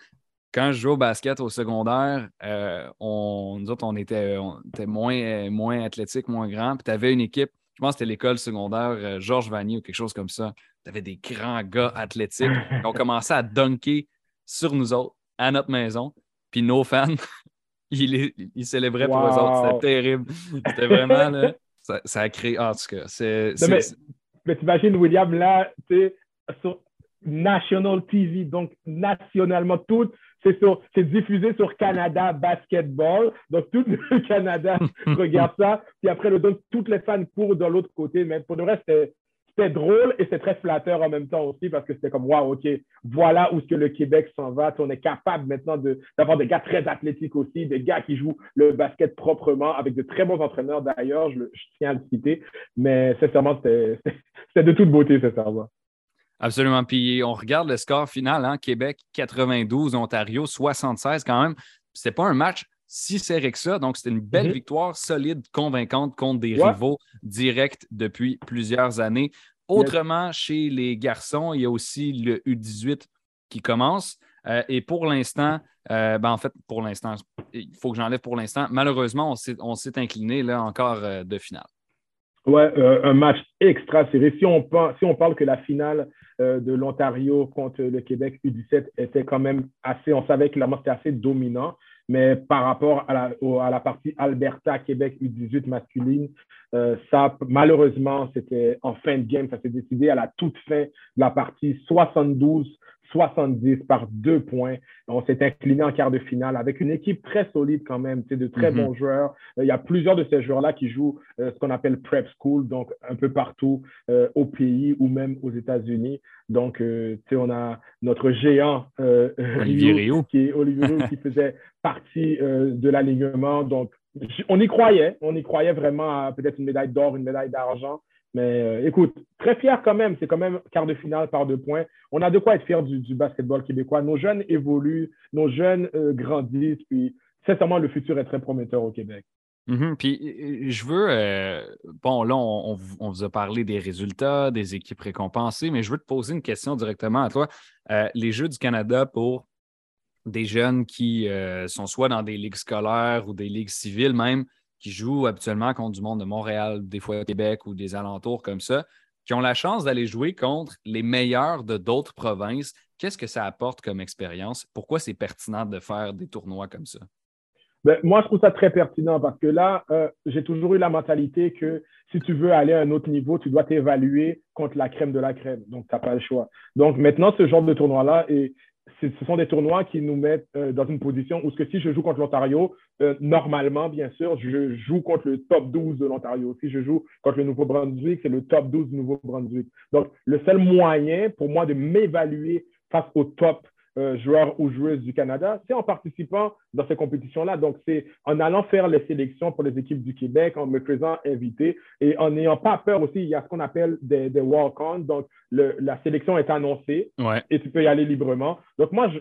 quand je jouais au basket au secondaire, euh, on, nous autres, on était, moins, moins athlétique, moins grand. Puis tu avais une équipe, je pense que c'était l'école secondaire Georges Vanier ou quelque chose comme ça tu avais des grands gars athlétiques qui ont commencé à dunker sur nous autres, à notre maison. Puis nos fans, ils, ils célébraient pour eux autres. C'était terrible. C'était vraiment, là, [laughs] ça, a créé. En tout cas, c'est.
Mais, mais t'imagines, William, là, tu sais, sur National TV, donc nationalement, tout, c'est diffusé sur Canada Basketball. Donc, tout le [laughs] Canada [laughs] regarde ça. Puis après, le, donc, toutes les fans courent de l'autre côté. Mais pour le reste, c'était c'était drôle et c'est très flatteur en même temps aussi parce que c'était comme, waouh, OK, voilà où ce que le Québec s'en va. on est capable maintenant d'avoir des gars très athlétiques aussi, des gars qui jouent le basket proprement avec de très bons entraîneurs d'ailleurs, je, tiens à le citer. Mais sincèrement, [laughs] c'était de toute beauté, sincèrement.
Absolument. Puis on regarde le score final, hein? Québec 92, Ontario 76 quand même. C'était pas un match si serré que ça. Donc, c'était une belle mhm. victoire solide, convaincante contre des rivaux directs depuis plusieurs années. Autrement, chez les garçons, il y a aussi le U18 qui commence. Euh, et pour l'instant, euh, ben en fait, pour l'instant, il faut que j'enlève pour l'instant. Malheureusement, on s'est incliné là encore euh, de finale.
Ouais, un match extra serré. Si on, si on parle que la finale de l'Ontario contre le Québec U17 était quand même assez, on savait que la c'était assez dominant. Mais par rapport à la, à la partie Alberta-Québec U18 masculine, euh, ça, malheureusement, c'était en fin de game. Ça s'est décidé à la toute fin de la partie 72 70 par deux points. On s'est incliné en quart de finale avec une équipe très solide quand même, de très mhm. bons joueurs. Euh, il y a plusieurs de ces joueurs-là qui jouent euh, ce qu'on appelle prep school, donc un peu partout au pays ou même aux États-Unis. Donc, on a notre géant Rio, qui, Olivier [laughs] qui faisait partie de l'alignement. Donc, on y croyait, on y croyait vraiment à peut-être une médaille d'or, une médaille d'argent. Mais euh, écoute, très fier quand même. C'est quand même quart de finale par deux points. On a de quoi être fier du, basketball québécois. Nos jeunes évoluent, nos jeunes euh, grandissent. Puis, sincèrement, le futur est très prometteur au Québec.
Mm-hmm. puis, je veux. bon, là, on, vous a parlé des résultats, des équipes récompensées, mais je veux te poser une question directement à toi. Euh, les Jeux du Canada pour des jeunes qui euh, sont soit dans des ligues scolaires ou des ligues civiles même, qui jouent habituellement contre du monde de Montréal, des fois Québec ou des alentours comme ça, qui ont la chance d'aller jouer contre les meilleurs de d'autres provinces. Qu'est-ce que ça apporte comme expérience? Pourquoi c'est pertinent de faire des tournois comme ça?
Ben, moi, je trouve ça très pertinent parce que là, euh, j'ai toujours eu la mentalité que si tu veux aller à un autre niveau, tu dois t'évaluer contre la crème de la crème. Donc, tu n'as pas le choix. Donc, maintenant, ce genre de tournoi-là, et ce sont des tournois qui nous mettent euh, dans une position où si je joue contre l'Ontario, euh, normalement, bien sûr, je joue contre le top 12 de l'Ontario. Si je joue contre le Nouveau-Brunswick, c'est le top 12 du Nouveau-Brunswick. Donc, le seul moyen pour moi de m'évaluer face au top euh, joueurs ou joueuses du Canada, c'est en participant dans ces compétitions-là. Donc, c'est en allant faire les sélections pour les équipes du Québec, en me faisant inviter et en n'ayant pas peur aussi. Il y a ce qu'on appelle des, des walk-ons. Donc, le, la sélection est annoncée et tu peux y aller librement. Donc, moi, je,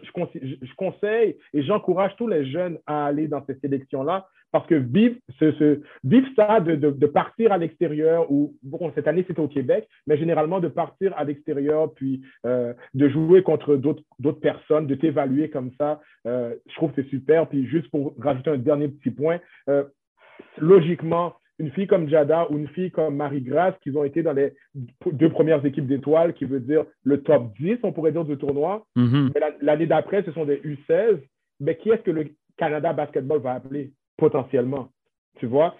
je conseille et j'encourage tous les jeunes à aller dans ces sélections-là parce que vivre, ce, vivre ça, de, de, partir à l'extérieur, ou bon, cette année c'était au Québec, mais généralement de partir à l'extérieur, puis euh, de jouer contre d'autres personnes, de t'évaluer comme ça, euh, je trouve que c'est super. Puis juste pour rajouter un dernier petit point, euh, logiquement, une fille comme Jada ou une fille comme Marie-Grace, qui ont été dans les deux premières équipes d'étoiles, qui veut dire le top 10, on pourrait dire, du tournoi. Mm-hmm. Mais l'année d'après, ce sont des U16. Mais qui est-ce que le Canada Basketball va appeler? Potentiellement. Tu vois?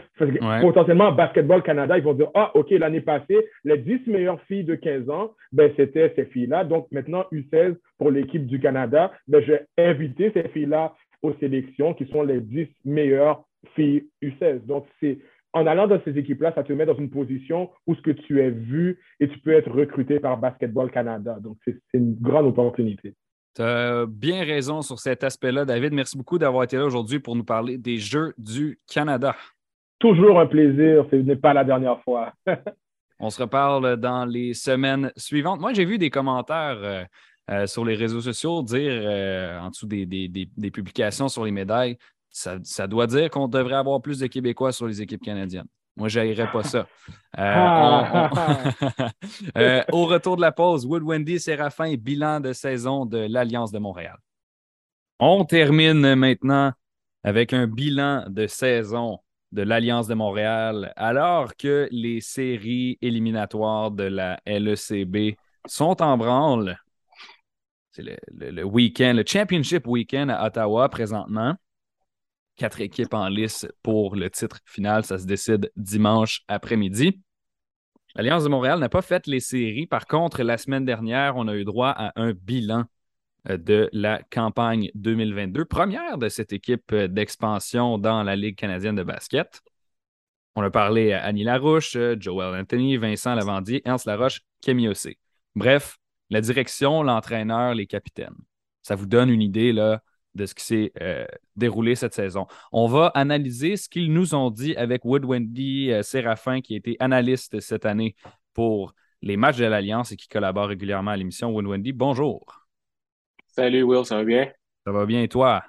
Potentiellement, Basketball Canada, ils vont dire Ah, OK, l'année passée, les 10 meilleures filles de 15 ans, ben, c'était ces filles-là. Donc maintenant, U16 pour l'équipe du Canada, ben, je vais inviter ces filles-là aux sélections qui sont les 10 meilleures filles U16. Donc, c'est en allant dans ces équipes-là, ça te met dans une position où ce que tu es vu et tu peux être recruté par Basketball Canada. Donc, c'est une grande opportunité.
Tu as bien raison sur cet aspect-là, David. Merci beaucoup d'avoir été là aujourd'hui pour nous parler des Jeux du Canada.
Toujours un plaisir. Ce n'est pas la dernière fois. [laughs]
On se reparle dans les semaines suivantes. Moi, j'ai vu des commentaires euh, euh, sur les réseaux sociaux dire euh, en dessous des, publications sur les médailles, ça doit dire qu'on devrait avoir plus de Québécois sur les équipes canadiennes. Moi, je pas ça. Euh, ah. [laughs] euh, au retour de la pause, Wood Wendy, Séraphin, bilan de saison de l'Alliance de Montréal. On termine maintenant avec un bilan de saison de l'Alliance de Montréal, alors que les séries éliminatoires de la LECB sont en branle. C'est le, le week-end, le Championship Weekend à Ottawa présentement quatre équipes en lice pour le titre final. Ça se décide dimanche après-midi. L'Alliance de Montréal n'a pas fait les séries. Par contre, la semaine dernière, on a eu droit à un bilan euh, de la campagne 2022, première de cette équipe euh, d'expansion dans la Ligue canadienne de basket. On a parlé à Annie Larouche, Joel Anthony, Vincent Lavandier, Ernst Laroche, Kemi Ossé. Bref, la direction, l'entraîneur, les capitaines. Ça vous donne une idée là, de ce qui s'est euh, déroulé cette saison. On va analyser ce qu'ils nous ont dit avec Wood Wendy euh, Séraphin, qui a été analyste cette année pour les matchs de l'Alliance et qui collabore régulièrement à l'émission. Wood Wendy, bonjour.
Salut Will, ça va bien?
Ça va bien et toi?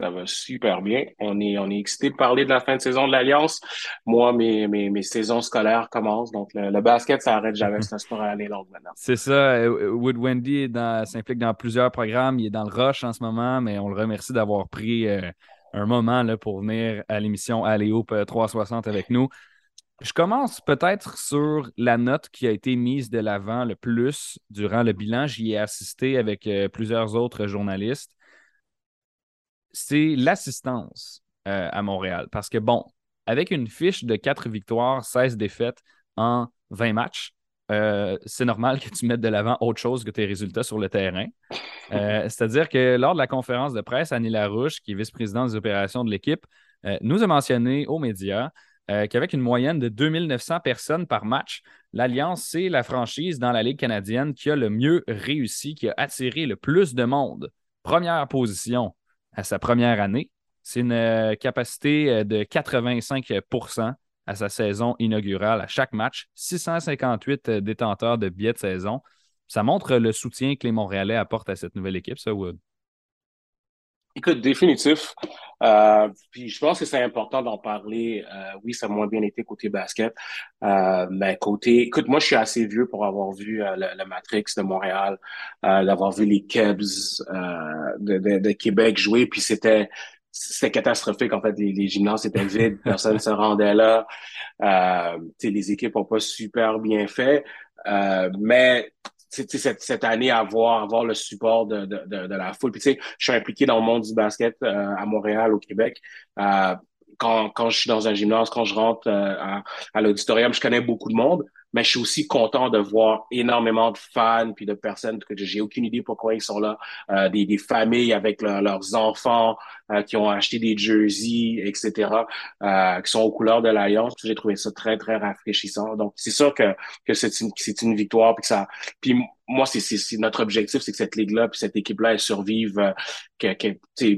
Ça va super bien. On est, on est excité de parler de la fin de saison de l'Alliance. Moi, mes, mes, mes saisons scolaires commencent. Donc, le, basket, ça arrête jamais. C'est un sport à aller long maintenant.
C'est ça. Euh, Wood Wendy s'implique dans plusieurs programmes. Il est dans le rush en ce moment, mais on le remercie d'avoir pris euh, un moment là, pour venir à l'émission Alléop 360 avec nous. Je commence peut-être sur la note qui a été mise de l'avant le plus durant le bilan. J'y ai assisté avec euh, plusieurs autres journalistes c'est l'assistance euh, à Montréal. Parce que, bon, avec une fiche de 4 victoires, 16 défaites en 20 matchs, euh, c'est normal que tu mettes de l'avant autre chose que tes résultats sur le terrain. Euh, c'est-à-dire que lors de la conférence de presse, Annie Larouche, qui est vice-présidente des opérations de l'équipe, nous a mentionné aux médias qu'avec une moyenne de 2900 personnes par match, l'Alliance, c'est la franchise dans la Ligue canadienne qui a le mieux réussi, qui a attiré le plus de monde. Première position à sa première année. C'est une euh, capacité euh, de 85% à sa saison inaugurale à chaque match. 658 euh, détenteurs de billets de saison. Ça montre le soutien que les Montréalais apportent à cette nouvelle équipe, ça, Wood.
Écoute, définitif. Euh, puis je pense que c'est important d'en parler. Euh, oui, ça a moins bien été côté basket, euh, mais côté, écoute, moi je suis assez vieux pour avoir vu euh, le, Matrix de Montréal, euh, d'avoir vu les Cubs de, de, de, Québec jouer, puis c'était c'était catastrophique en fait. Les, les gymnases étaient vides, [laughs] personne ne se rendait là. les équipes ont pas super bien fait, mais cette, cette année avoir avoir le support de, de, de, la foule. Puis tu sais, je suis impliqué dans le monde du basket euh, à Montréal, au Québec. Euh, quand, quand je suis dans un gymnase, quand je rentre euh, à, à l'auditorium, je connais beaucoup de monde, mais je suis aussi content de voir énormément de fans puis de personnes que j'ai aucune idée pourquoi ils sont là, euh, des, des familles avec leurs enfants euh, qui ont acheté des jerseys, etc., euh, qui sont aux couleurs de l'Alliance. J'ai trouvé ça très très rafraîchissant. Donc c'est sûr que que c'est une c'est une victoire puis ça puis moi, c'est notre objectif, c'est que cette ligue-là puis cette équipe-là, elle survive euh,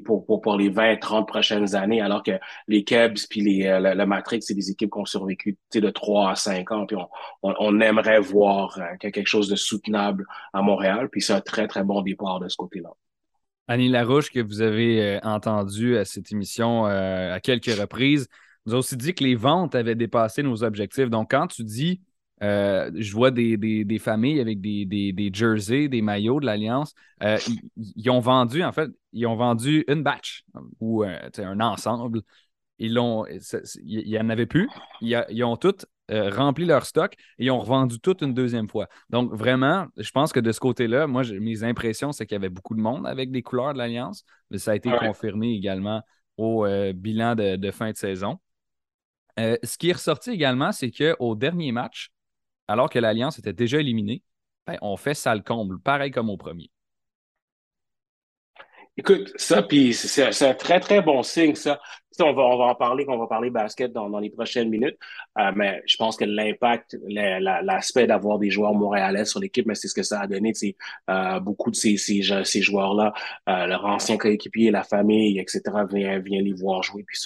pour, les 20, 30 prochaines années, alors que les Cubs puis les, euh, le, Matrix, c'est des équipes qui ont survécu de 3 à 5 ans. Puis on, on, aimerait voir euh, quelque chose de soutenable à Montréal. Puis c'est un très, très bon départ de ce côté-là.
Annie Larouche, que vous avez entendu à cette émission à quelques reprises, nous a aussi dit que les ventes avaient dépassé nos objectifs. Donc, quand tu dis euh, je vois des, familles avec des, jerseys, des maillots de l'Alliance. Euh, ils, ont vendu, en fait, ils ont vendu une batch ou euh, un ensemble. Ils l'ont, il n'y en avait plus. Ils, ont toutes rempli leur stock et ils ont revendu tout une deuxième fois. Donc, vraiment, je pense que de ce côté-là, moi, mes impressions, c'est qu'il y avait beaucoup de monde avec des couleurs de l'Alliance, mais ça a été confirmé également au bilan de, de, fin de saison. ce qui est ressorti également, c'est qu'au dernier match, alors que l'Alliance était déjà éliminée, ben, on fait ça le comble, pareil comme au premier.
Écoute, ça, puis c'est un très, très bon signe, ça on va, on va en parler, on va parler basket dans, dans les prochaines minutes. Euh, mais je pense que l'impact, l'aspect d'avoir des joueurs montréalais sur l'équipe, mais c'est ce que ça a donné. Euh, beaucoup de ces, ces, ces joueurs-là, euh, leur ancien coéquipier, la famille, etc., vient, vient les voir jouer, puis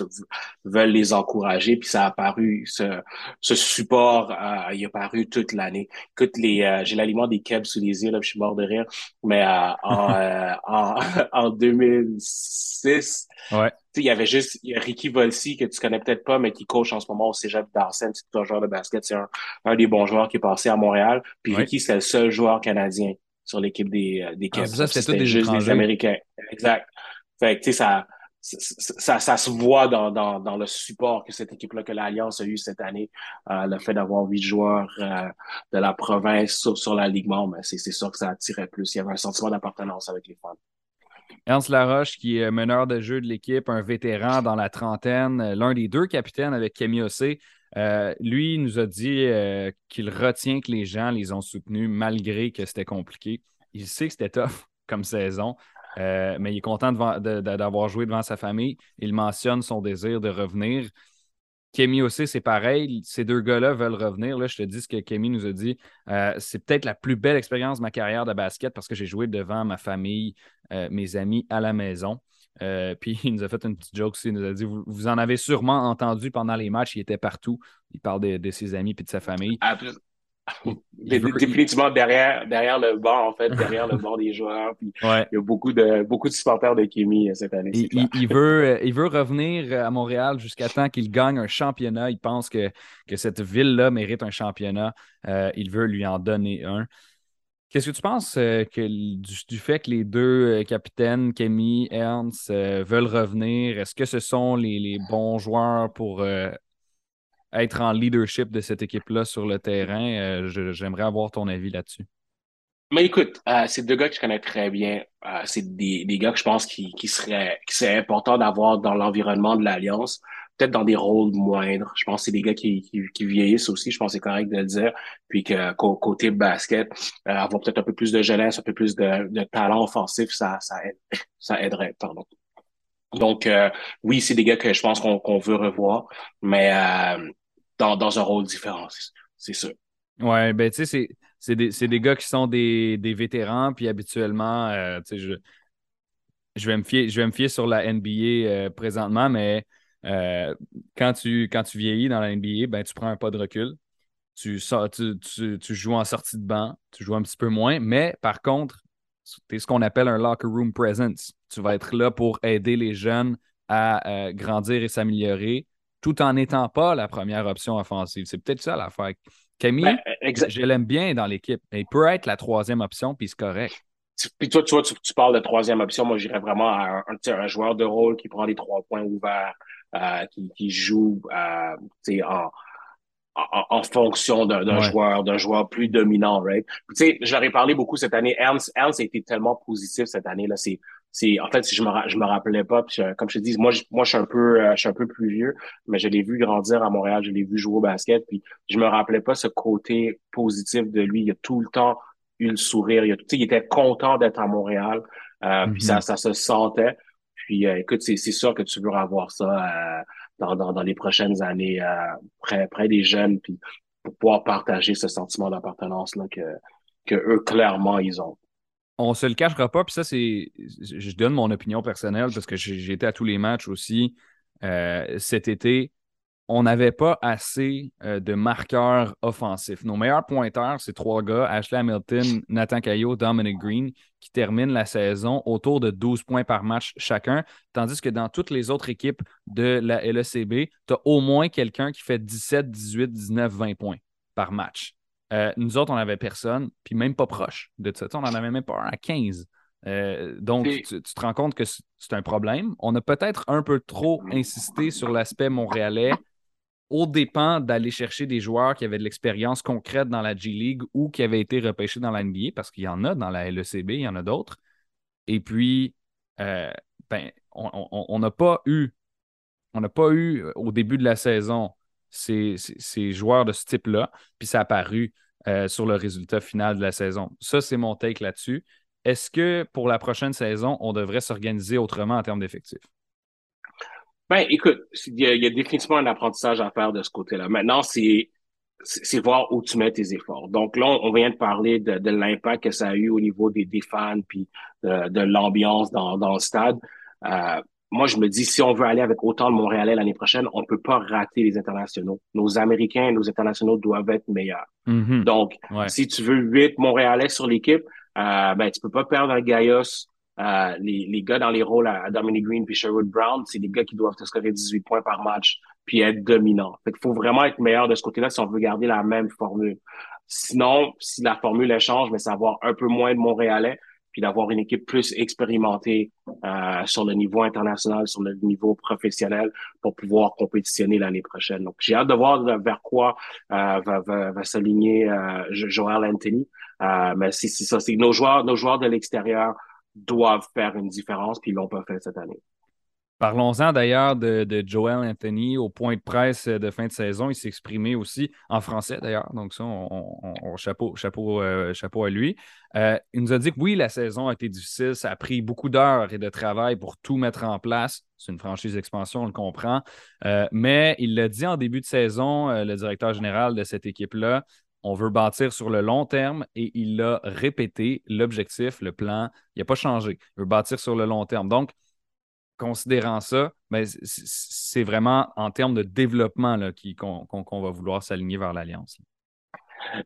veulent les encourager. Puis ça a apparu, ce, ce support, euh, il a paru toute l'année. Écoute, les, euh, j'ai l'aliment des Kebs sous les yeux, là, je suis mort de rire. Mais euh, en, [laughs] en, [laughs] en 2006,
ouais
il y avait juste il y a Ricky Volsi que tu connais peut-être pas, mais qui coach en ce moment au Cégep d'Arsène. C'est un joueur de basket. C'est un, des bons joueurs qui est passé à Montréal. Puis Ricky, c'est le seul joueur canadien sur l'équipe des, euh, des
ah, ça, c'était
juste des Américains. Exact. Fait que, tu sais, ça, ça, ça, se voit dans, dans, dans le support que cette équipe-là, que l'Alliance a eu cette année, euh, le fait d'avoir huit joueurs euh, de la province sur, sur la Ligue membre, c'est sûr que ça attirait plus. Il y avait un sentiment d'appartenance avec les fans.
Ernst Laroche, qui est meneur de jeu de l'équipe, un vétéran dans la trentaine, euh, l'un des deux capitaines avec Kemi Ossé, euh, lui nous a dit euh, qu'il retient que les gens les ont soutenus malgré que c'était compliqué. Il sait que c'était tough [laughs] comme saison, mais il est content d'avoir joué devant sa famille. Il mentionne son désir de revenir. Kemi aussi, c'est pareil. Ces deux gars-là veulent revenir. Là, je te dis ce que Kemi nous a dit. Euh, c'est peut-être la plus belle expérience de ma carrière de basket parce que j'ai joué devant ma famille, euh, mes amis à la maison. Euh, puis [laughs] il nous a fait une petite joke aussi. Il nous a dit Vous, en avez sûrement entendu pendant les matchs. Il était partout. Il parle de, ses amis et de sa famille.
Définitivement derrière, derrière le banc, en fait, derrière le [laughs] banc des joueurs. il y a beaucoup de, beaucoup de supporters de Kimi euh, cette année.
Il, veut, euh, il veut revenir à Montréal jusqu'à temps qu'il gagne un championnat. Il pense que, que cette ville-là mérite un championnat. Euh, il veut lui en donner un. Qu'est-ce que tu penses que, du, fait que les deux capitaines, Kemi, Ernst, veulent revenir? Est-ce que ce sont les, les bons joueurs pour être en leadership de cette équipe-là sur le terrain. Euh, j'aimerais avoir ton avis là-dessus.
Mais écoute, euh, c'est deux gars que je connais très bien. Euh, c'est des, des, gars que je pense qui, qui seraient qui important d'avoir dans l'environnement de l'Alliance, peut-être dans des rôles moindres. Je pense que c'est des gars qui, qui, vieillissent aussi, je pense que c'est correct de le dire. Puis que côté basket, avoir peut-être un peu plus de jeunesse, un peu plus de, talent offensif, ça, ça, [laughs] ça aiderait. Pardon. Donc, oui, c'est des gars que je pense qu'on veut revoir, mais dans, dans un rôle différent, c'est sûr.
Ouais, ben tu sais, c'est des, gars qui sont des, vétérans, puis habituellement, euh, je, je, vais me fier, je vais sur la NBA euh, présentement, mais euh, quand, tu, quand tu vieillis dans la NBA, ben, tu prends un pas de recul. Tu, tu, tu, tu, joues en sortie de banc, tu joues un petit peu moins, mais par contre, tu es ce qu'on appelle un locker room presence. Tu vas être là pour aider les jeunes à grandir et s'améliorer tout en n'étant pas la première option offensive. C'est peut-être ça l'affaire. Camille, ben, je l'aime bien dans l'équipe. Il peut être la troisième option, puis c'est correct.
Puis toi, tu vois, tu, parles de troisième option. Moi, j'irais vraiment à un, joueur de rôle qui prend les trois points ouverts, euh, qui, joue euh, en, en, fonction d'un joueur, d'un joueur plus dominant, right? Tu sais, j'aurais parlé beaucoup cette année. Ernst, Ernst a été tellement positif cette année là. C'est c'est en fait si je me je me rappelais pas puis comme je te dis moi je, moi je suis un peu euh, je suis un peu plus vieux mais je l'ai vu grandir à Montréal je l'ai vu jouer au basket puis je me rappelais pas ce côté positif de lui il a tout le temps eu le sourire il, a, il était content d'être à Montréal euh, puis ça mm-hmm. ça se sentait puis euh, écoute c'est c'est sûr que tu veux avoir ça dans, dans, dans les prochaines années près près des jeunes puis pour pouvoir partager ce sentiment d'appartenance là que que eux clairement ils ont
on se le cachera pas, puis ça, c'est. Je donne mon opinion personnelle parce que j'ai été à tous les matchs aussi euh, cet été. On n'avait pas assez euh, de marqueurs offensifs. Nos meilleurs pointeurs, c'est trois gars, Ashley Hamilton, Nathan Caillot, Dominic Green, qui terminent la saison autour de 12 points par match chacun, tandis que dans toutes les autres équipes de la LECB, tu as au moins quelqu'un qui fait 17, 18, 19, 20 points par match. Euh, nous autres, on n'avait personne, puis même pas proche de ça. On n'en avait même pas un à 15. Euh, donc, tu, te rends compte que c'est un problème. On a peut-être un peu trop insisté sur l'aspect montréalais au dépend d'aller chercher des joueurs qui avaient de l'expérience concrète dans la G League ou qui avaient été repêchés dans la NBA, parce qu'il y en a dans la LECB, il y en a d'autres. Et puis, euh, ben, on n'a pas eu, on n'a pas eu au début de la saison ces, joueurs de ce type-là, puis ça a apparu euh, sur le résultat final de la saison. Ça, c'est mon take là-dessus. Est-ce que pour la prochaine saison, on devrait s'organiser autrement en termes d'effectifs?
Ben, écoute, il y, a, définitivement un apprentissage à faire de ce côté-là. Maintenant, c'est c'est voir où tu mets tes efforts. Donc là, on vient de parler de, l'impact que ça a eu au niveau des, des fans puis de, l'ambiance dans, dans le stade. Euh, moi, je me dis, si on veut aller avec autant de Montréalais l'année prochaine, on ne peut pas rater les internationaux. Nos Américains et nos internationaux doivent être meilleurs. Mm-hmm. Donc, si tu veux huit Montréalais sur l'équipe, euh, ben, tu peux pas perdre un Gaius. Euh, les, les gars dans les rôles à, Dominic Green puis Sherwood Brown, c'est des gars qui doivent te scorer 18 points par match puis être dominants. Fait qu'il faut vraiment être meilleur de ce côté-là si on veut garder la même formule. Sinon, si la formule change, mais c'est avoir un peu moins de Montréalais, puis d'avoir une équipe plus expérimentée euh, sur le niveau international, sur le niveau professionnel pour pouvoir compétitionner l'année prochaine. Donc, j'ai hâte de voir vers quoi euh, va, va, va s'aligner euh, Joel Anthony. Euh, mais c'est ça, c'est nos joueurs, nos joueurs de l'extérieur doivent faire une différence, puis ils l'ont pas fait cette année.
Parlons-en d'ailleurs de, Joel Anthony au point de presse de fin de saison. Il s'est exprimé aussi en français d'ailleurs. Donc, ça, on, euh, chapeau à lui. Euh, il nous a dit que oui, la saison a été difficile. Ça a pris beaucoup d'heures et de travail pour tout mettre en place. C'est une franchise d'expansion, on le comprend. Euh, mais il l'a dit en début de saison, le directeur général de cette équipe-là. On veut bâtir sur le long terme et il l'a répété. L'objectif, le plan, il n'a pas changé. Il veut bâtir sur le long terme. Donc, considérant ça, ben, c'est vraiment en termes de développement qu'on va vouloir s'aligner vers l'Alliance.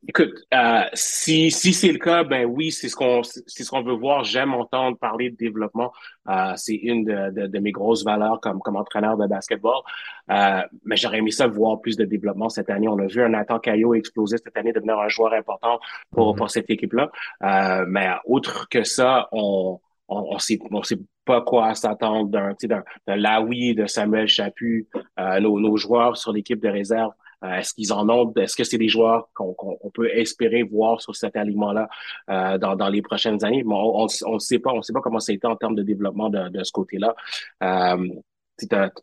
Écoute, euh, si, c'est le cas, ben oui, c'est ce qu'on ce qu'on veut voir. J'aime entendre parler de développement. Euh, c'est une de, mes grosses valeurs comme, comme entraîneur de basketball. Euh, mais j'aurais aimé ça voir plus de développement cette année. On a vu un Nathan Caillot exploser cette année, devenir un joueur important pour, mm-hmm. pour cette équipe-là. mais autre que ça, on on, sait, on sait pas quoi s'attendre d'un, d'un, d'un Laoui, de Samuel Chaput, nos, nos, joueurs sur l'équipe de réserve. Euh, est-ce qu'ils en ont? Est-ce que c'est des joueurs qu'on, peut espérer voir sur cet alignement-là euh, dans, dans les prochaines années? on ne sait pas. On sait pas comment ça a été en termes de développement de, de ce côté-là. Euh,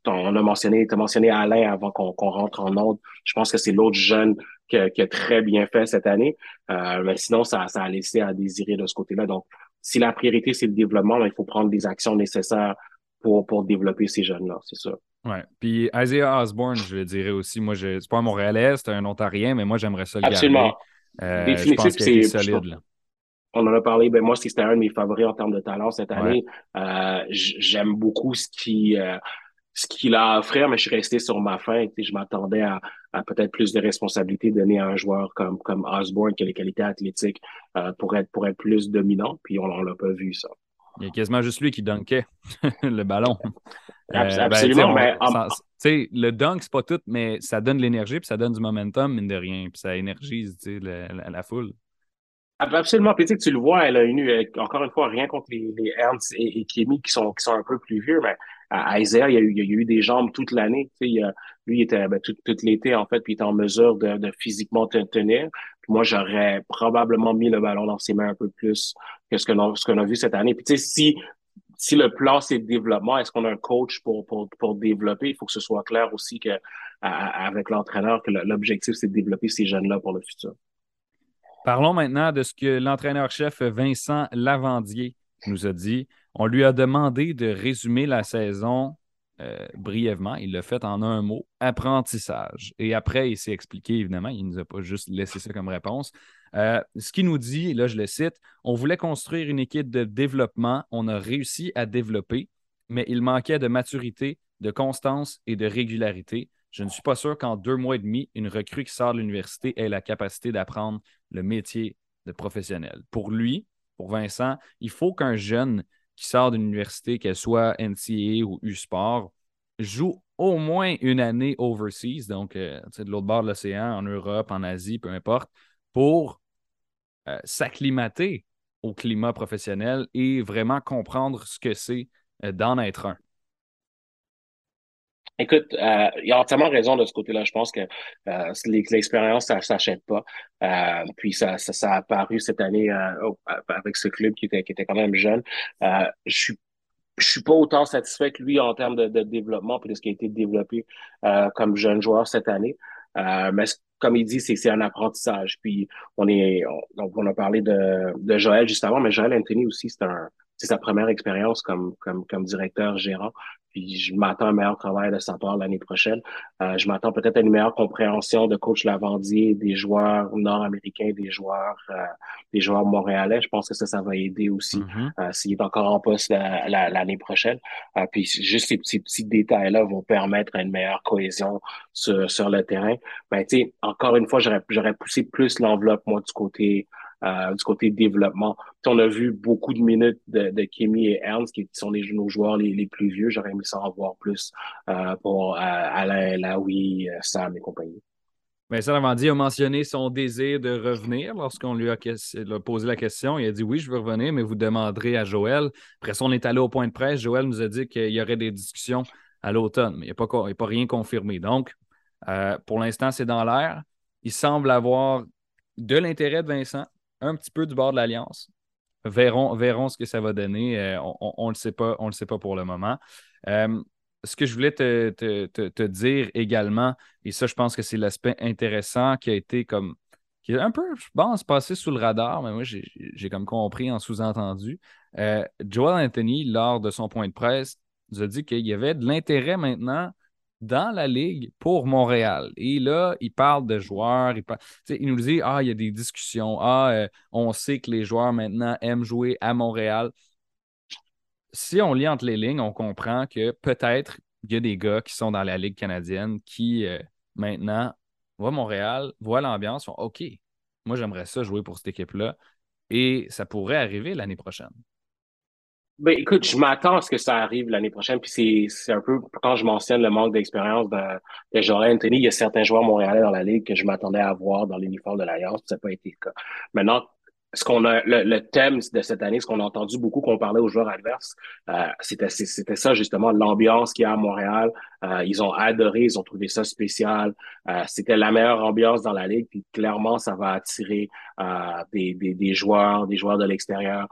on a mentionné, tu as mentionné Alain avant qu'on, rentre en ordre. Je pense que c'est l'autre jeune qui a, qui a très bien fait cette année. Euh, mais sinon, ça, ça a laissé à désirer de ce côté-là. Donc, si la priorité, c'est le développement, il faut prendre des actions nécessaires pour, pour développer ces jeunes-là, c'est ça.
Oui. Puis Isaiah Osborne, je le dirais aussi, moi, je c'est pas un Montréalais, c'est un Ontarien, mais moi, j'aimerais ça le
Absolument. garder. Euh, je pense solide. On en a parlé, ben moi, c'était un de mes favoris en termes de talent cette année. Euh, j'aime beaucoup ce qui, euh, ce qu'il a à offrir, mais je suis resté sur ma fin. Je m'attendais à, peut-être plus de responsabilités données à un joueur comme, comme Osborne qui a les qualités athlétiques euh, pour, être, pour être plus dominant, puis on ne l'a pas vu, ça.
Il y a quasiment juste lui qui dunkait [laughs] le ballon.
Euh, absolument. Ben,
le dunk, c'est pas tout, mais ça donne l'énergie, puis ça donne du momentum, mine de rien, puis ça énergise la, foule.
Absolument. Puis tu, le vois, elle a eu, euh, encore une fois, rien contre les, Ernst et, et Kimi qui sont, qui sont un peu plus vieux, mais à Isaiah, il y a eu, des jambes toute l'année. Lui, il était ben, tout, l'été, en fait, puis il était en mesure de, physiquement tenir. Moi, j'aurais probablement mis le ballon dans ses mains un peu plus que ce qu'on qu'on a vu cette année. Puis tu sais, si si le plan c'est le développement, est-ce qu'on a un coach pour, pour, développer? Il faut que ce soit clair aussi avec l'entraîneur que l'objectif c'est de développer ces jeunes-là pour le futur.
Parlons maintenant de ce que l'entraîneur-chef Vincent Lavandier nous a dit. On lui a demandé de résumer la saison euh, brièvement. Il l'a fait en un mot apprentissage. Et après, il s'est expliqué, évidemment. Il ne nous a pas juste laissé ça comme réponse. Euh, ce qu'il nous dit, là, je le cite on voulait construire une équipe de développement. On a réussi à développer, mais il manquait de maturité, de constance et de régularité. Je ne suis pas sûr qu'en deux mois et demi, une recrue qui sort de l'université ait la capacité d'apprendre le métier de professionnel. Pour lui, pour Vincent, il faut qu'un jeune qui sort d'une université, qu'elle soit NCA ou U-Sport, joue au moins une année overseas, donc euh, de l'autre bord de l'océan, en Europe, en Asie, peu importe, pour euh, s'acclimater au climat professionnel et vraiment comprendre ce que c'est euh, d'en être un.
Écoute, euh, il a entièrement raison de ce côté-là. Je pense que euh, l'expérience, ça s'achète pas. Euh, puis ça, ça, ça, a apparu cette année euh, avec ce club qui était, qui était quand même jeune. Euh, je suis je suis pas autant satisfait que lui en termes de, de développement puis de ce qui a été développé euh, comme jeune joueur cette année. mais comme il dit, c'est un apprentissage. Puis on est, on, on a parlé de, de Joël juste avant, mais Joël Anthony aussi, c'est un, c'est sa première expérience comme, comme, comme directeur gérant. Puis je m'attends à un meilleur travail de sa part l'année prochaine. Euh, je m'attends peut-être à une meilleure compréhension de coach Lavandier, des joueurs nord-américains, des joueurs euh, des joueurs montréalais. Je pense que ça, ça va aider aussi mm-hmm. euh, s'il est encore en poste l'année prochaine. puis juste ces petits, petits détails-là vont permettre une meilleure cohésion sur, sur le terrain. Ben, tu sais, encore une fois, j'aurais, j'aurais poussé plus l'enveloppe, moi, du côté euh, du côté développement. on a vu beaucoup de minutes de, de Kimi et Ernst, qui sont les, nos joueurs les, plus vieux. J'aurais aimé ça en voir plus euh, pour euh, Alain, Laoui, Sam et compagnie.
Mais ça, a mentionné son désir de revenir lorsqu'on lui a, posé la question. Il a dit oui, je veux revenir, mais vous demanderez à Joël. Après ça, on est allé au point de presse. Joël nous a dit qu'il y aurait des discussions à l'automne, mais il n'y a, pas, pas rien confirmé. Donc, pour l'instant, c'est dans l'air. Il semble avoir de l'intérêt de Vincent un petit peu du bord de l'Alliance. Verrons, verrons ce que ça va donner. Euh, on ne le sait pas, le sait pas pour le moment. Euh, ce que je voulais te, te, dire également, et ça, je pense que c'est l'aspect intéressant qui a été comme. qui est un peu, je pense, passé sous le radar, mais moi, j'ai comme compris en sous-entendu. Euh, Joel Anthony, lors de son point de presse, nous a dit qu'il y avait de l'intérêt maintenant dans la ligue pour Montréal. Et là, il parle de joueurs. Il, nous dit Ah, il y a des discussions. Ah, euh, on sait que les joueurs maintenant aiment jouer à Montréal. Si on lit entre les lignes, on comprend que peut-être il y a des gars qui sont dans la Ligue canadienne qui euh, maintenant voient Montréal, voient l'ambiance, font OK, moi j'aimerais ça jouer pour cette équipe-là. Et ça pourrait arriver l'année prochaine.
Ben, écoute, je m'attends à ce que ça arrive l'année prochaine. Puis c'est un peu quand je mentionne le manque d'expérience de, de Joel Anthony, il y a certains joueurs montréalais dans la ligue que je m'attendais à voir dans l'uniforme de l'Alliance. Ça n'a pas été le cas. Maintenant, ce qu'on a le, thème de cette année, ce qu'on a entendu beaucoup qu'on parlait aux joueurs adverses, euh, c'était ça justement l'ambiance qu'il y a à Montréal. Euh, ils ont adoré, ils ont trouvé ça spécial. Euh, c'était la meilleure ambiance dans la ligue. Puis clairement, ça va attirer des, des, des, joueurs, des joueurs de l'extérieur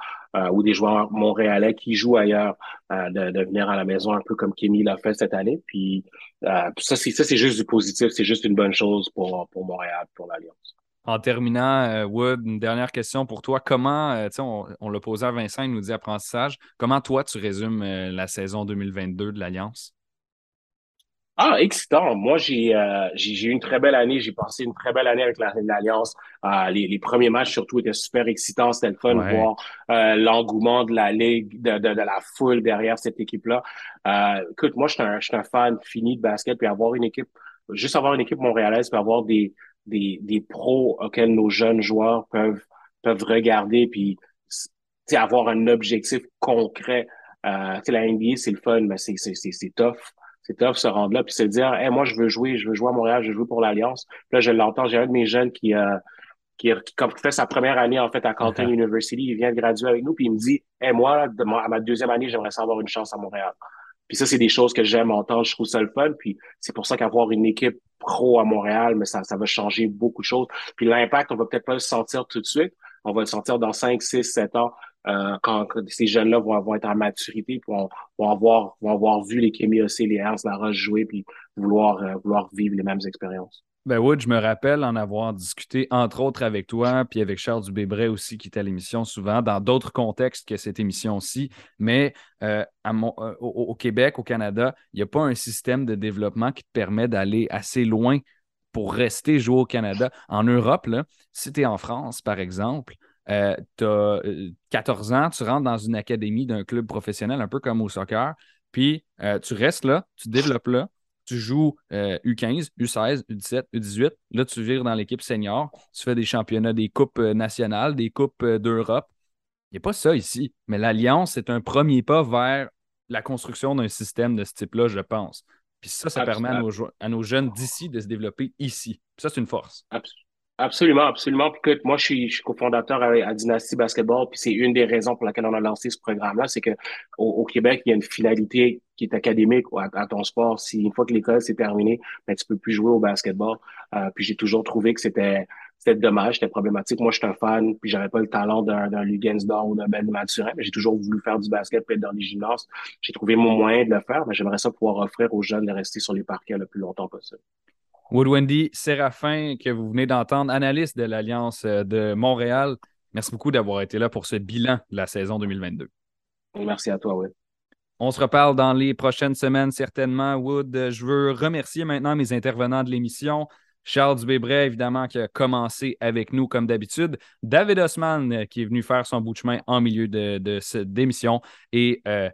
ou des joueurs montréalais qui jouent ailleurs de, de, venir à la maison, un peu comme Kenny l'a fait cette année. Puis ça, c'est ça, c'est juste du positif, c'est juste une bonne chose pour pour Montréal, pour l'Alliance.
En terminant, euh, Wood, une dernière question pour toi. Comment, euh, on, on l'a posé à Vincent, il nous dit apprentissage. Comment toi, tu résumes euh, la saison 2022 de l'Alliance?
Ah, excitant. Moi, j'ai j'ai eu une très belle année. J'ai passé une très belle année avec l'Alliance. les, les, premiers matchs, surtout, étaient super excitants. C'était le fun de voir l'engouement de la ligue, de, de, de, la foule derrière cette équipe-là. écoute, moi, je suis un, un fan fini de basket. Puis avoir une équipe, juste avoir une équipe montréalaise, puis avoir des, des, des pros auxquels nos jeunes joueurs peuvent, peuvent regarder puis avoir un objectif concret. Euh, la NBA, c'est le fun, mais c'est, c'est, c'est, tough. C'est tough se rendre là, puis se dire hey, moi, je veux jouer, je veux jouer à Montréal, je veux jouer pour l'Alliance. Là, je l'entends, j'ai un de mes jeunes qui, euh, qui, qui, comme, fait sa première année en fait à Canton University, il vient de graduer avec nous, puis il me dit hey, moi, à ma deuxième année, j'aimerais savoir une chance à Montréal. Puis ça, c'est des choses que j'aime entendre, je trouve ça le fun. Puis c'est pour ça qu'avoir une équipe pro à Montréal, mais ça, ça va changer beaucoup de choses. Puis l'impact, on va peut-être pas le sentir tout de suite. On va le sentir dans 5, 6, 7 ans, euh, quand, ces jeunes-là vont, vont, être en maturité, puis vont, avoir, vont avoir vu les Kémy les Ernst, la Roche jouer, puis vouloir, euh, vouloir vivre les mêmes expériences.
Ben Wood, je me rappelle en avoir discuté, entre autres, avec toi, puis avec Charles Dubébret aussi, qui était à l'émission souvent, dans d'autres contextes que cette émission-ci. Mais euh, euh, au, Québec, au Canada, il n'y a pas un système de développement qui te permet d'aller assez loin pour rester jouer au Canada. En Europe, si tu es en France, par exemple, euh, tu as 14 ans, tu rentres dans une académie d'un club professionnel, un peu comme au soccer, puis tu restes là, tu développes là, tu joues U15, U16, U17, U18. Là, tu vires dans l'équipe senior. Tu fais des championnats, des coupes euh, nationales, des coupes euh, d'Europe. Il n'y a pas ça ici. Mais l'Alliance, c'est un premier pas vers la construction d'un système de ce type-là, je pense. Puis ça, ça permet à nos, à nos jeunes d'ici de se développer ici. ça, c'est une force.
Absolument, absolument. Puis moi, je suis, je suis cofondateur à, Dynasty Basketball, puis c'est une des raisons pour laquelle on a lancé ce programme-là, c'est que au, Québec, il y a une finalité qui est académique à, ton sport. Si une fois que l'école s'est terminée, ben, tu peux plus jouer au basketball. Euh, puis j'ai toujours trouvé que c'était c'était dommage, c'était problématique. Moi, je suis un fan, puis j'avais pas le talent d'un Lugensdor ou d'un Ben Mathurin, mais j'ai toujours voulu faire du basket, puis être dans les gymnases. J'ai trouvé mon moyen de le faire, mais j'aimerais ça pouvoir offrir aux jeunes de rester sur les parquets le plus longtemps possible.
Wood-Wendy Séraphin, que vous venez d'entendre, analyste de l'Alliance euh, de Montréal. Merci beaucoup d'avoir été là pour ce bilan de la saison 2022.
Merci à toi, Wood.
On se reparle dans les prochaines semaines, certainement. Wood, je veux remercier maintenant mes intervenants de l'émission. Charles Dubébret, évidemment, qui a commencé avec nous comme d'habitude. David Osman, euh, qui est venu faire son bout de chemin en milieu de, cette démission. Et euh,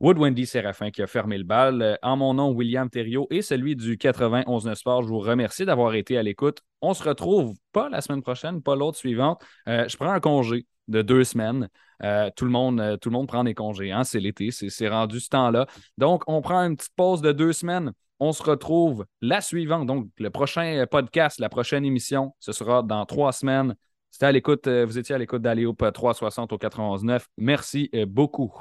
Wood Wendy Séraphin qui a fermé le bal. Euh, en mon nom, William Thériault et celui du 91 Sport, je vous remercie d'avoir été à l'écoute. On se retrouve pas la semaine prochaine, pas l'autre suivante. Euh, je prends un congé de deux semaines. Euh, tout, le monde, prend des congés. Hein? C'est l'été, c'est rendu ce temps-là. Donc, on prend une petite pause de deux semaines. On se retrouve la suivante. Donc, le prochain podcast, la prochaine émission, ce sera dans trois semaines. C'était à l'écoute, vous étiez à l'écoute d'Aléop 360 au 91.9. Merci beaucoup.